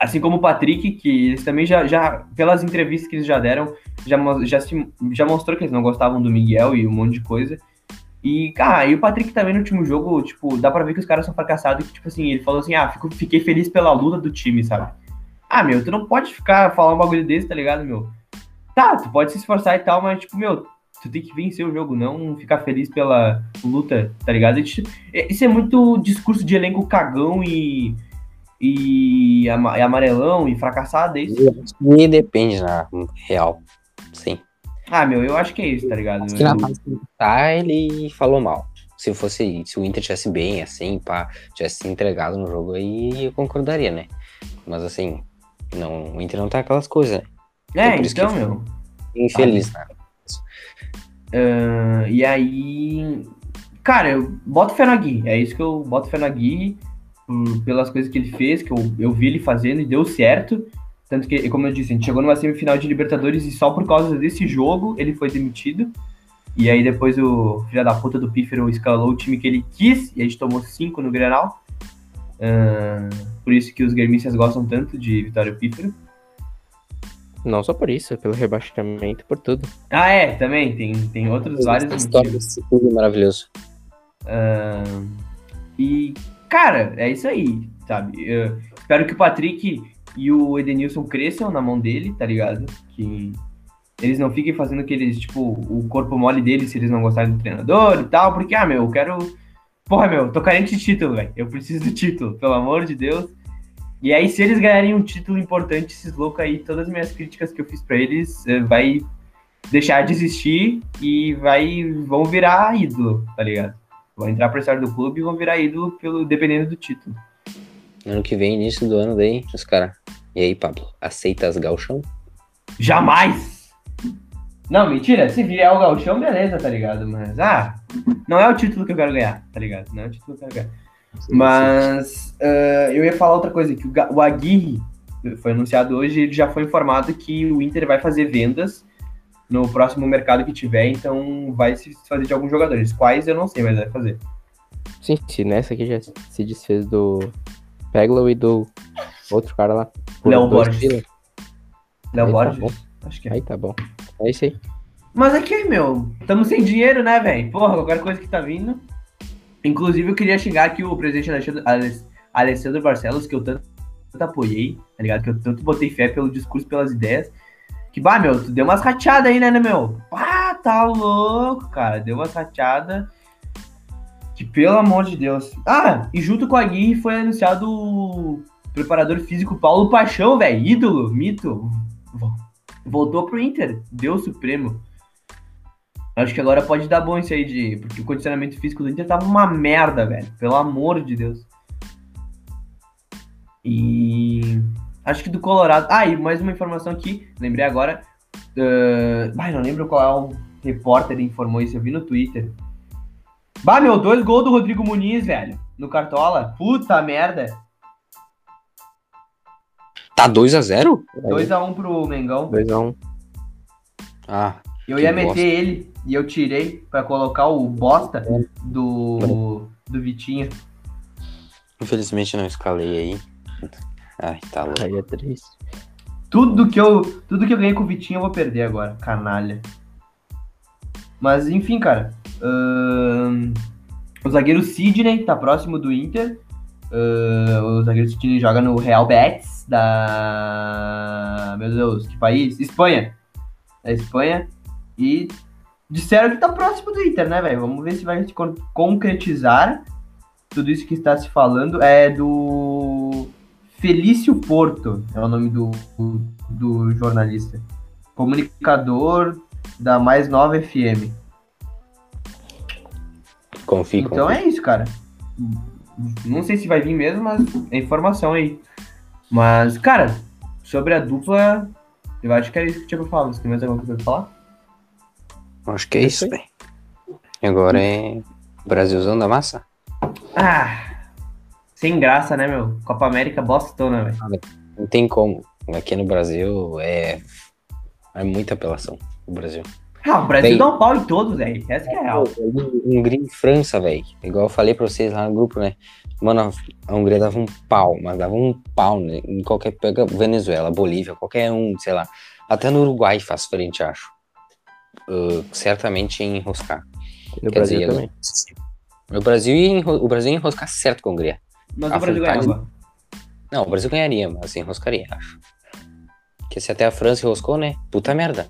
Assim como o Patrick, que eles também já, já pelas entrevistas que eles já deram, já, já, se, já mostrou que eles não gostavam do Miguel e um monte de coisa. E, cara, e o Patrick também no último jogo, tipo, dá pra ver que os caras são fracassados. Que, tipo assim, ele falou assim: ah, fico, fiquei feliz pela luta do time, sabe? Ah, meu, tu não pode ficar falando um bagulho desse, tá ligado, meu? Tá, tu pode se esforçar e tal, mas, tipo, meu, tu tem que vencer o jogo, não ficar feliz pela luta, tá ligado? Isso isso é muito discurso de elenco cagão e. e e amarelão e fracassado, é isso? E depende, na real. Sim. Ah, meu, eu acho que é isso, tá ligado? Acho que na fase que ele tá, ele falou mal. Se fosse, se o Inter tivesse bem, assim, pá, tivesse se entregado no jogo, aí eu concordaria, né? Mas assim, não, o Inter não tá aquelas coisas, né? É, então, que- meu. Infeliz, né? Ah, e aí. Cara, eu boto fé no Agui. É isso que eu boto fé no Agui. Por- pelas coisas que ele fez, que eu, eu vi ele fazendo e deu certo. Tanto que, como eu disse, a gente chegou numa semifinal de Libertadores e só por causa desse jogo ele foi demitido. E aí depois o filho da puta do Pífero escalou o time que ele quis e a gente tomou cinco no Grenal. Ah, por isso que os gremistas gostam tanto de Vitório Pífero. Não só por isso, pelo rebaixamento, por tudo. Ah, é, também. Tem, tem outros vários História motivos. desse clube maravilhoso. Ahn, e, cara, é isso aí, sabe? Eu espero que o Patrick e o Edenilson cresçam na mão dele, tá ligado? Que eles não fiquem fazendo aqueles, tipo, o corpo mole deles se eles não gostarem do treinador e tal, porque, ah, meu, eu quero. Porra, meu, tô carente de título, velho. Eu preciso do título, pelo amor de Deus. E aí, se eles ganharem um título importante, esses loucos aí, todas as minhas críticas que eu fiz pra eles, eh, vai deixar de existir e vai vão virar ídolo, tá ligado? Vão entrar pra história do clube e vão virar ídolo pelo, dependendo do título. Ano que vem, início do ano, daí, os caras. E aí, Pablo, aceita as galchão? Jamais! Não, mentira, se vier o Galchão, beleza, tá ligado? Mas, ah, não é o título que eu quero ganhar, tá ligado? Não é o título que eu quero ganhar. Mas ah, eu ia falar outra coisa, que o, o Aguirre foi anunciado hoje, ele já foi informado que o Inter vai fazer vendas no próximo mercado que tiver, então vai se fazer de alguns jogadores. Quais eu não sei, mas vai fazer. Sim, sim, nessa aqui já se desfez do Peglow e do outro cara lá. Léo Borges. Léo tá Borges? bom. Acho que é. Aí tá bom. É isso aí. Mas aqui, meu, estamos sem dinheiro, né, velho? Porra, qualquer coisa que tá vindo. Inclusive, eu queria xingar aqui o presidente Alexandre, Ales- Alessandro Barcelos, que eu tanto, tanto apoiei, tá ligado? Que eu tanto botei fé pelo discurso, pelas ideias. Que, bah, meu, tu deu umas rateadas aí, né, né, meu? Pá, tá louco, cara. Deu umas rateadas. Que, pelo amor de Deus. Ah, e junto com a Gui foi anunciado o preparador físico Paulo Paixão, velho. Ídolo, mito. Voltou pro Inter. Deus Supremo. Acho que agora pode dar bom isso aí de. Porque o condicionamento físico do Inter tava uma merda, velho. Pelo amor de Deus. E. Acho que do Colorado. Ah, e mais uma informação aqui. Lembrei agora. Uh... Ai, não lembro qual é o repórter que informou isso. Eu vi no Twitter. Bah, meu, dois gols do Rodrigo Muniz, velho. No Cartola. Puta merda. Tá 2x0? 2x1 pro Mengão. 2x1. Ah, Eu ia bosta. meter ele e eu tirei pra colocar o bosta do, do Vitinho. infelizmente não escalei aí. Ai, tá louco. Aí é triste. Tudo que eu, tudo que eu ganhei com o Vitinho eu vou perder agora, canalha. Mas enfim, cara. ahn, o zagueiro Sidney tá próximo do Inter. Ahn, o zagueiro Sidney joga no Real Betis da. Meu Deus, que país? Espanha. Da Espanha. E disseram que tá próximo do Inter, né, velho? Vamos ver se vai se con- concretizar tudo isso que está se falando. É do Felício Porto, é o nome do, do jornalista. Comunicador da Mais Nova FM. Confio, Então confio. é isso, cara. Não sei se vai vir mesmo, mas é informação aí. Mas, cara, sobre a dupla, eu acho que era isso que tinha pra falar. Você tem mais alguma coisa pra falar? Acho que é isso, velho. E agora é Brasilzão da massa? Ah, sem graça, né, meu? Copa América bostona, velho. Não tem como. Aqui no Brasil é. É muita apelação. O Brasil. Ah, o Brasil Bem- dá um pau em todos, velho. Essa que é a real. Hungria e França, velho. Igual eu falei pra vocês lá no grupo, né? Mano, a Hungria dava um pau, mas dava um pau né? em qualquer. Pega Venezuela, Bolívia, qualquer um, sei lá. Até no Uruguai faz frente, acho. Uh, certamente em enroscar. No Quer Brasil dizer, também. O Brasil, o Brasil ia enroscar certo com a Hungria. Mas a o Brasil ganhava. Não, o Brasil ganharia, mas enroscaria, acho. Porque se até a França enroscou, né? Puta merda.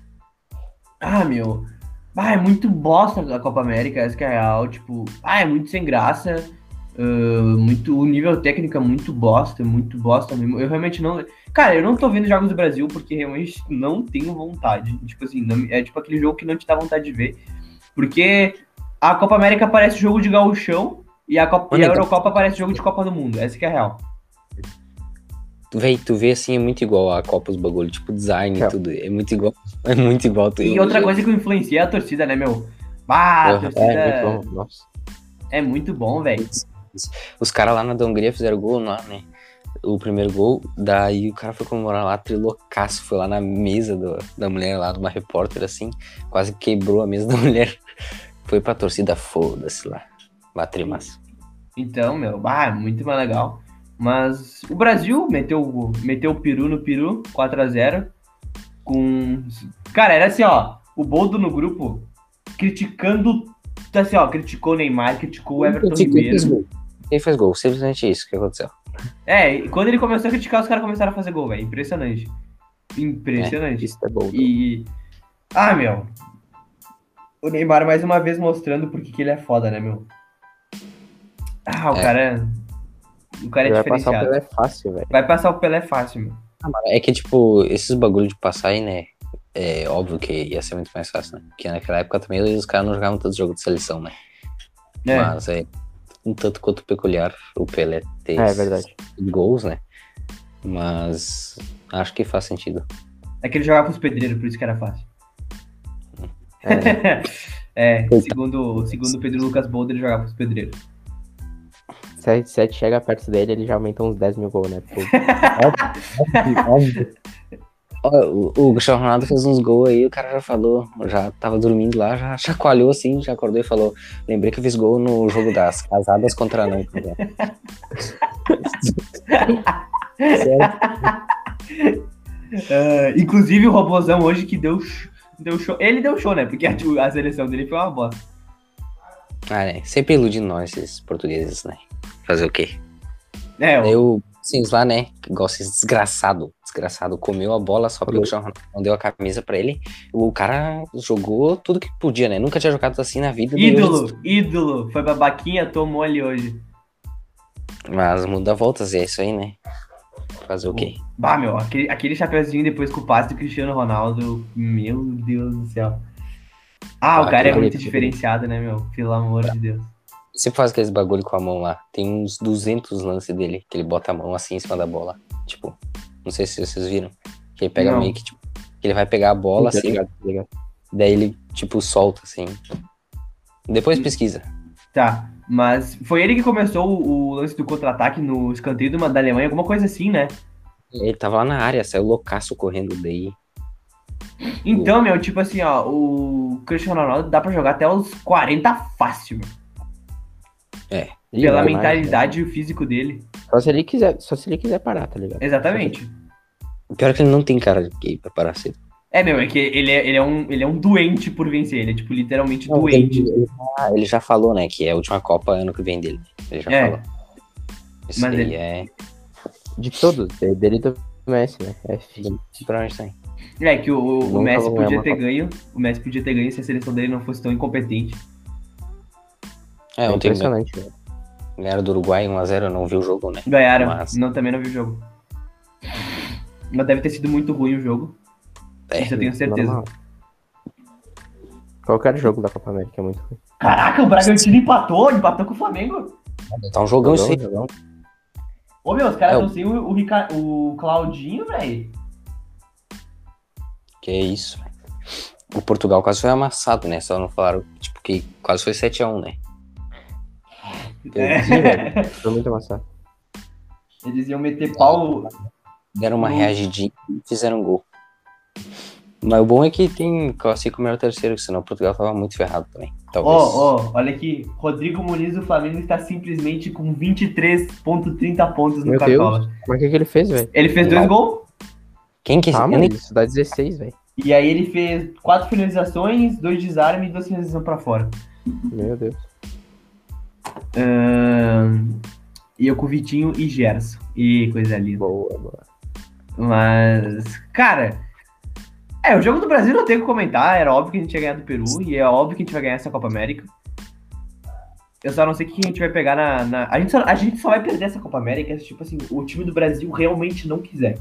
Ah, meu. Ah, é muito bosta a Copa América, essa que é a real. Tipo, ah, é muito sem graça. ah, muito, o nível técnico é muito bosta, muito bosta mesmo. Eu realmente não. Cara, eu não tô vendo jogos do Brasil porque realmente não tenho vontade. Tipo assim, não- é tipo aquele jogo que não te dá vontade de ver. Porque A Copa América parece jogo de gauchão e a, Copa, Mano, e a Eurocopa parece jogo de Copa do Mundo. Essa que é a real. Tu, véi, tu vê assim, é muito igual a Copa, os bagulho, tipo design e É. tudo. É muito igual. (laughs) É muito igual. Tu, E outra coisa que influencia é a torcida, né, meu? Bah, a torcida É, é muito bom. Nossa. muito bom, velho. Os caras lá na Hungria fizeram gol lá, né? O primeiro gol, daí o cara foi comemorar lá, trilocaço, foi lá na mesa do- da mulher lá, de uma repórter assim, quase quebrou a mesa (laughs) da mulher. Foi pra torcida, foda-se lá. Massa. Então, meu, bah, muito mais legal. Mas o Brasil meteu, meteu o peru no peru, 4x0. Com. Cara, era assim, ó. O Boldo no grupo criticando. Assim, ó, criticou o Neymar, criticou o Everton Quem fez Ribeiro. gol? Quem fez gol? Simplesmente isso que aconteceu. É, e quando ele começou a criticar, os caras começaram a fazer gol, velho. Impressionante. Impressionante. Isso é bom. E. Ah, meu. O Neymar mais uma vez mostrando porque que ele é foda, né, meu? Ah, o É. cara. O cara é Ele vai passar o diferenciado. Pelé fácil, velho. Vai passar o Pelé fácil, meu. É que, tipo, esses bagulho de passar aí, né? É óbvio que ia ser muito mais fácil, né? Porque naquela época também os caras não jogavam tanto jogo de seleção, né? É, Mas é um tanto quanto peculiar o Pelé ter É, é verdade. gols, né? Mas acho que faz sentido. é que ele jogava pros pedreiros, por isso que era fácil. É, (laughs) É, segundo, segundo o Pedro Lucas Bolder, ele jogava pros pedreiros. Se a 7 chega perto dele, ele já aumenta uns 10 mil gols, né? Pô, (laughs) óbvio, óbvio. O, o Cristiano Ronaldo fez uns gols aí, o cara já falou, já tava dormindo lá, já chacoalhou assim, já acordou e falou: Lembrei que eu fiz gol no jogo das casadas contra não. Sério? (laughs) Ah, inclusive o Robozão hoje que deu, deu show. Ele deu show, né? Porque a, a seleção dele foi uma bosta. Ah, né? Sempre iludem nós, esses portugueses, né? Fazer o quê? É, o- Eu, assim, lá, né? Igual esses desgraçado. Desgraçado comeu a bola só porque o Cristiano Ronaldo não deu a camisa pra ele. O cara jogou tudo que podia, né? Nunca tinha jogado assim na vida. ídolo, hoje- ídolo. Foi babaquinha, tomou ali hoje. Mas muda voltas, é isso aí, né? Fazer o quê? Bah, meu, aquele, aquele chapeuzinho depois com o passe do Cristiano Ronaldo. Meu Deus do céu. Ah, o cara é muito diferenciado, né, meu? Pelo amor de Deus. Você faz aqueles bagulho com a mão lá. Tem uns 200 lances dele, que ele bota a mão assim em cima da bola. Tipo, não sei se vocês viram. Que ele pega Não. meio que, tipo, que ele vai pegar a bola Tá assim, ligado, tá ligado. daí ele, tipo, solta assim. Depois pesquisa. Tá, mas foi ele que começou o, lance do contra-ataque no escanteio do- da Alemanha, alguma coisa assim, né? Ele tava lá na área, saiu loucaço correndo daí. Então, meu, tipo assim, ó, o Cristiano Ronaldo dá pra jogar até os 40 fácil, meu. Ih, Pela mais, mentalidade e o físico dele. né? Só se ele quiser, só se ele quiser parar, tá ligado? Exatamente. O pior é que ele não tem cara de gay pra parar cedo. É, meu, é que ele é, ele é, um, ele é um doente por vencer. Ele é, tipo, literalmente Não, doente. Ele, já- ele já falou, né, que é a última Copa ano que vem dele. Ele já É. falou. Isso Mas aí ele- é. De todos, de- dele do Messi, né? É filho. Pra onde tem? É que o, o Nunca Messi podia ter ganho. O Messi podia ter ganho se a seleção dele não fosse tão incompetente. É, É impressionante, velho. ganharam do Uruguai 1x0, eu não vi o jogo, né? Ganharam. Mas- Não, também não vi o jogo. Mas deve ter sido muito ruim o jogo. É, Isso eu tenho certeza. Normal. Qualquer jogo da Copa América é muito ruim. Caraca, o Bragantino empatou, empatou com o Flamengo. tá um jogão isso aí. Jogão. Ô, meu, os caras É, estão sem o, o, Rica- o Claudinho, velho. Que isso, velho. O Portugal quase foi amassado, né? Só não falaram, tipo, que quase foi 7x1, né? É. Sim, velho. Foi muito amassado. Eles iam meter pau. Deram uma reagidinha e fizeram um gol. Mas o bom é que tem classifica o melhor terceiro, que senão o Portugal tava muito ferrado também. Ó, Talvez. ó, olha aqui. Rodrigo Muniz do Flamengo está simplesmente com 23,30 pontos no Meu Cartola. Mas o que, que ele fez, velho? Ele fez dois gols. Quem que Ah, nem- isso dá 16, velho. E aí ele fez quatro finalizações, dois desarmes e duas finalizações pra fora. Meu Deus. Ahn, E eu com o Vitinho e Gerson. E coisa linda. Boa, boa. Mas, cara. É, o jogo do Brasil não tem o que comentar. Era óbvio que a gente ia ganhar do Peru. E é óbvio que a gente vai ganhar essa Copa América. Eu só não sei quem a gente vai pegar na. na- A, gente só, a gente só vai perder essa Copa América se, tipo assim, o time do Brasil realmente não quiser.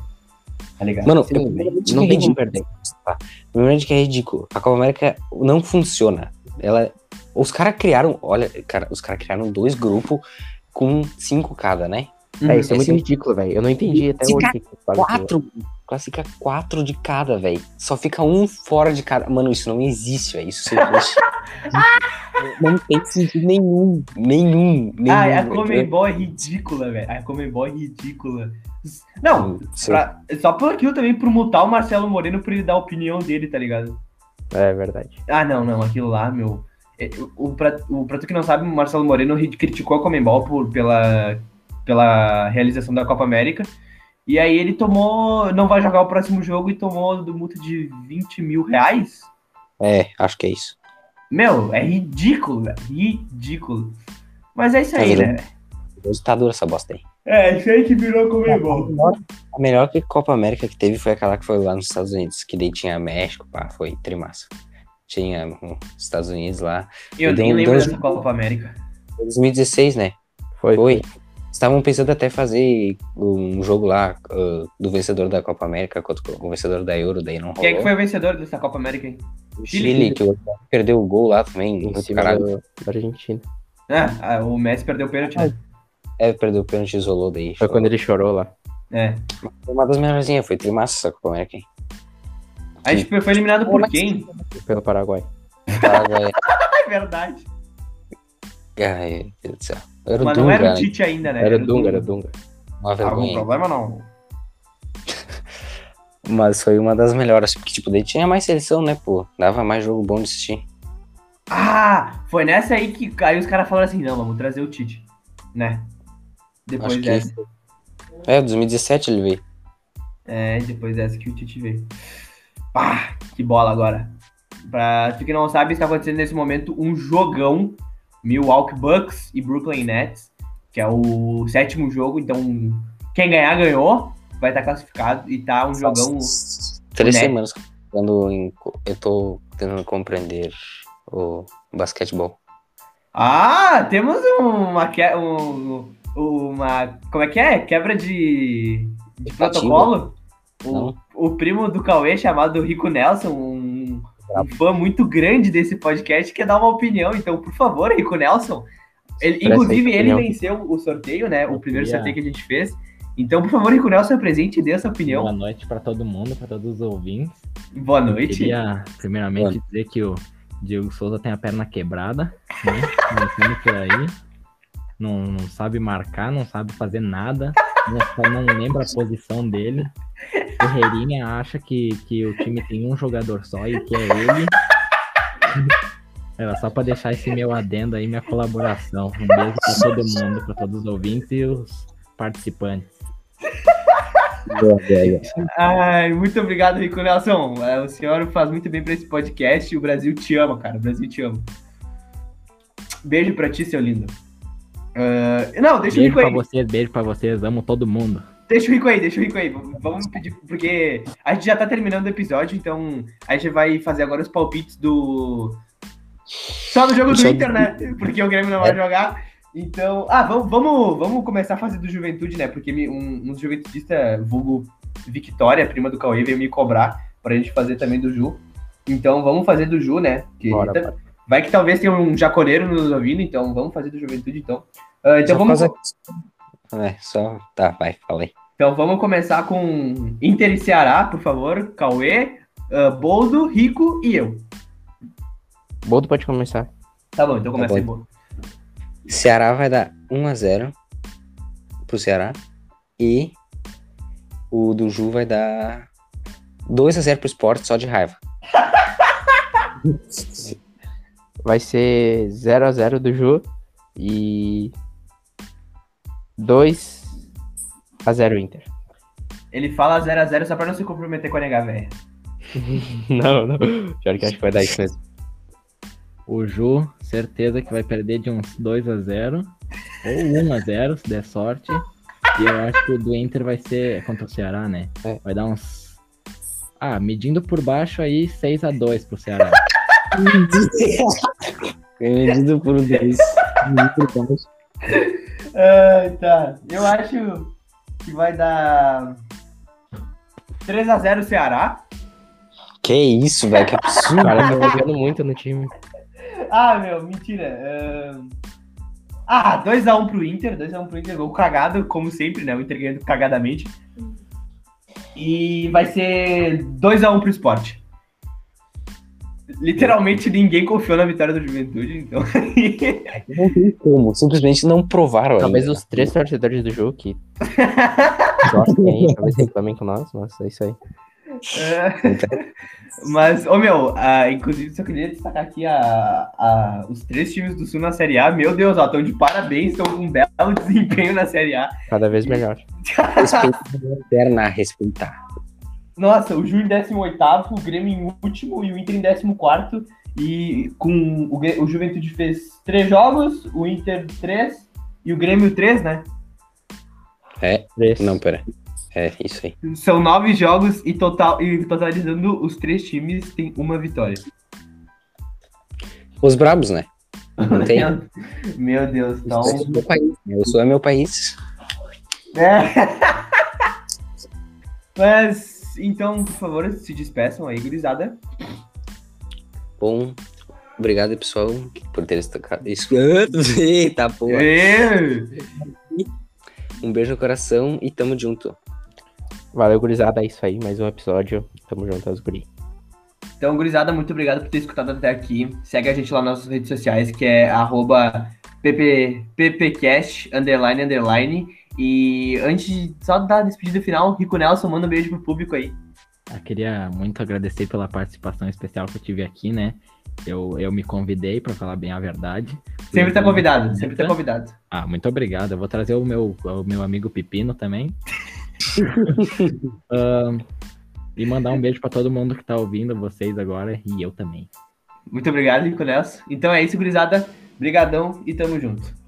Tá ligado? Mano, Sim, eu- Não é ridículo. perder. Tá? Primeiramente que é ridículo. A Copa América não funciona. Ela Os caras criaram, olha, cara, os caras criaram dois grupos com cinco cada, né? É, isso é muito Esse- ridículo, velho. Eu não entendi até hoje. Quatro, classifica quatro de cada, velho. Só fica um fora de cada. Mano, isso não existe, velho. Isso (laughs) não tem sentido nenhum. Nenhum. nenhum Ah, a. Comembol é ridícula, velho. A Comembol é ridícula. Não, pra- só por aquilo também, pro mutar o Marcelo Moreno pra ele dar a opinião dele, tá ligado? É verdade. Ah, não, não, aquilo lá, meu. é, O, pra, o, pra tu que não sabe, o Marcelo Moreno ri- criticou a Comembol por, pela, pela realização da Copa América. E aí ele tomou. Não vai jogar o próximo jogo e tomou do multa de 20 mil reais. É, acho que é isso. Meu, é ridículo, velho. Ridículo. Mas é isso aí, né? Hoje tá dura essa bosta aí. É, isso aí que virou Comembol. A melhor que Copa América que teve foi aquela que foi lá nos Estados Unidos, que daí tinha México, pá, foi trimassa. Tinha hum, Estados Unidos lá. Eu Deu nem lembro dois- dessa Copa América. 2016, né? Foi. Foi. Estavam pensando até fazer um jogo lá ah, do vencedor da Copa América contra o vencedor da Euro, daí não rolou. Quem é que foi o vencedor dessa Copa América, hein? O Chile, que o perdeu o gol lá também. Em cima da Argentina. Ah, ah, o Messi perdeu o pênalti, né? É, perdeu o pênalti, isolou daí. Foi quando ele chorou lá. É. Foi uma das melhorzinhas, foi trimassa essa Copa América. hein? A gente foi eliminado por quem? Pelo Paraguai. Paraguai. (laughs) É verdade. Ai, meu Deus do céu. Era o Mas não Dunga, era o né? Tite ainda, né? Era Dunga, era Dunga. Uma Algum vergonha. problema não. (laughs) Mas foi uma das melhores, porque, tipo, daí tinha mais seleção, né, pô? Dava mais jogo bom de assistir. Ah, foi nessa aí que aí os caras falaram assim, não, vamos trazer o Tite, né? Depois Acho que dessa. É, 2017 ele veio. É, depois dessa que o Tite veio. Ah, que bola agora. Pra tu que não sabe, está acontecendo nesse momento um jogão Milwaukee Bucks e Brooklyn Nets, que é o sétimo jogo, então quem ganhar ganhou, vai estar classificado e tá um jogão Três semanas quando eu tô tentando compreender o basquetebol. Ah, temos uma que- um, uma como é que é? Quebra de, de protocolo. O, o primo do Cauê chamado Rico Nelson, um, um fã muito grande desse podcast, quer dar uma opinião. Então, por favor, Rico Nelson. Ele, inclusive, ele opinião. venceu o sorteio, né? O Eu primeiro sorteio que a gente fez. Então, por favor, Rico Nelson, apresente e dê essa opinião. Boa noite para todo mundo, para todos os ouvintes. Boa noite. Queria, primeiramente, dizer que o Diego Souza tem a perna quebrada, né? Começando por aí. Não, não sabe marcar, não sabe fazer nada. Não, não lembra a posição dele. Ferreirinha acha que, que o time tem um jogador só e que é ele. Era só para deixar esse meu adendo aí, minha colaboração. Um beijo para todo mundo, para todos os ouvintes e os participantes. Ai, muito obrigado, Rico Nelson. É, O senhor faz muito bem pra esse podcast e o Brasil te ama, cara. O Brasil te ama. Beijo pra ti, seu lindo. Ah, não, deixa o Beijo Rico pra aí. vocês, beijo pra vocês, amo todo mundo. Deixa o Rico aí, deixa o Rico aí. Vamos pedir, porque a gente já tá terminando o episódio, então a gente vai fazer agora os palpites do. Só do jogo do Inter, né? Porque o Grêmio não vai jogar. Então. Ah, vamos, vamos, vamos começar a fazer do Juventude, né? Porque um, um juventudista, vulgo Victoria, prima do Cauê, veio me cobrar pra gente fazer também do Ju. Então vamos fazer do Ju, né? Que Bora, tá- bora. Vai que talvez tenha um jaconeiro nos ouvindo, então vamos fazer do Juventude, então. Ah, então Só vamos. fazer- É, só. Tá, vai, falei. Então vamos começar com Inter e Ceará, por favor. Cauê, ah, Boldo, Rico e eu. Boldo pode começar. Tá bom, então começa bom. aí, Boldo. Ceará vai dar 1x0 pro Ceará. E o do Ju vai dar 2x0 pro Sport, só de raiva. (laughs) Vai ser 0x0 do Ju e 2x0 Inter. Ele fala 0x0 só pra não se comprometer com a nega velha. (laughs) não, não. Pior que acho que vai dar isso mesmo. O Ju, certeza que vai perder de uns 2 a 0 ou 1 a 0 se der sorte. E eu acho que o do Inter vai ser contra o Ceará, né? É. Vai dar uns. Ah, medindo por baixo aí, 6 a 2 pro Ceará. Vendido por 2. Ah, tá. Eu acho que vai dar 3x0 Ceará. Que isso, velho, que O absurdo. cara tá jogando muito no time. Ah, meu, mentira. ahn. Ah, 2x1 pro Inter, 2x1 pro Inter, gol cagado, como sempre, né? O Inter ganhando cagadamente. E vai ser 2x1 pro Sport. Literalmente ninguém confiou na vitória do Juventude, então. Não tem como, simplesmente não provaram Talvez ainda. os três torcedores do jogo que (laughs) gostem aí, talvez reclamem com nós, mas é isso aí. É. Mas, ô meu, ah, inclusive só queria destacar aqui a, a- os três times do Sul na Série A. Meu Deus, ó, estão de parabéns, estão com um belo (laughs) desempenho na Série A. Cada vez melhor. (laughs) Respeitar respeitar. Nossa, o Ju em 18, o Grêmio em último e o Inter em 14. E com o, o Juventude fez três jogos, o Inter três e o Grêmio três, né? Três. Não, pera. É, isso aí. São nove jogos e, total, e totalizando os três times tem uma vitória. Os brabos, né? Não tem. (laughs) Meu Deus, então. Isso é meu país. O Sul é meu país. É. (laughs) Mas, então, por favor, se despeçam aí, gurizada. Bom, obrigado, pessoal, por ter estocado isso. Eita, porra. Ê! Um beijo no coração e tamo junto. Valeu, gurizada, é isso aí, mais um episódio. Tamo junto, aos guri. Então, gurizada, muito obrigado por ter escutado até aqui. Segue a gente lá nas nossas redes sociais, que é arroba pp, ppcast, underline, underline. E antes de só dar a despedida final, Rico Nelson, manda um beijo pro público aí. Eu queria muito agradecer pela participação especial que eu tive aqui, né? Eu, eu me convidei para falar bem a verdade. Sempre tá convidado, sempre tá convidado. Ah, muito obrigado. Eu vou trazer o meu, o meu amigo Pepino também. (laughs) Ahn, e mandar um beijo para todo mundo que tá ouvindo vocês agora e eu também. Muito obrigado, Rico Nelson. Então é isso, gurizada. Brigadão e tamo junto.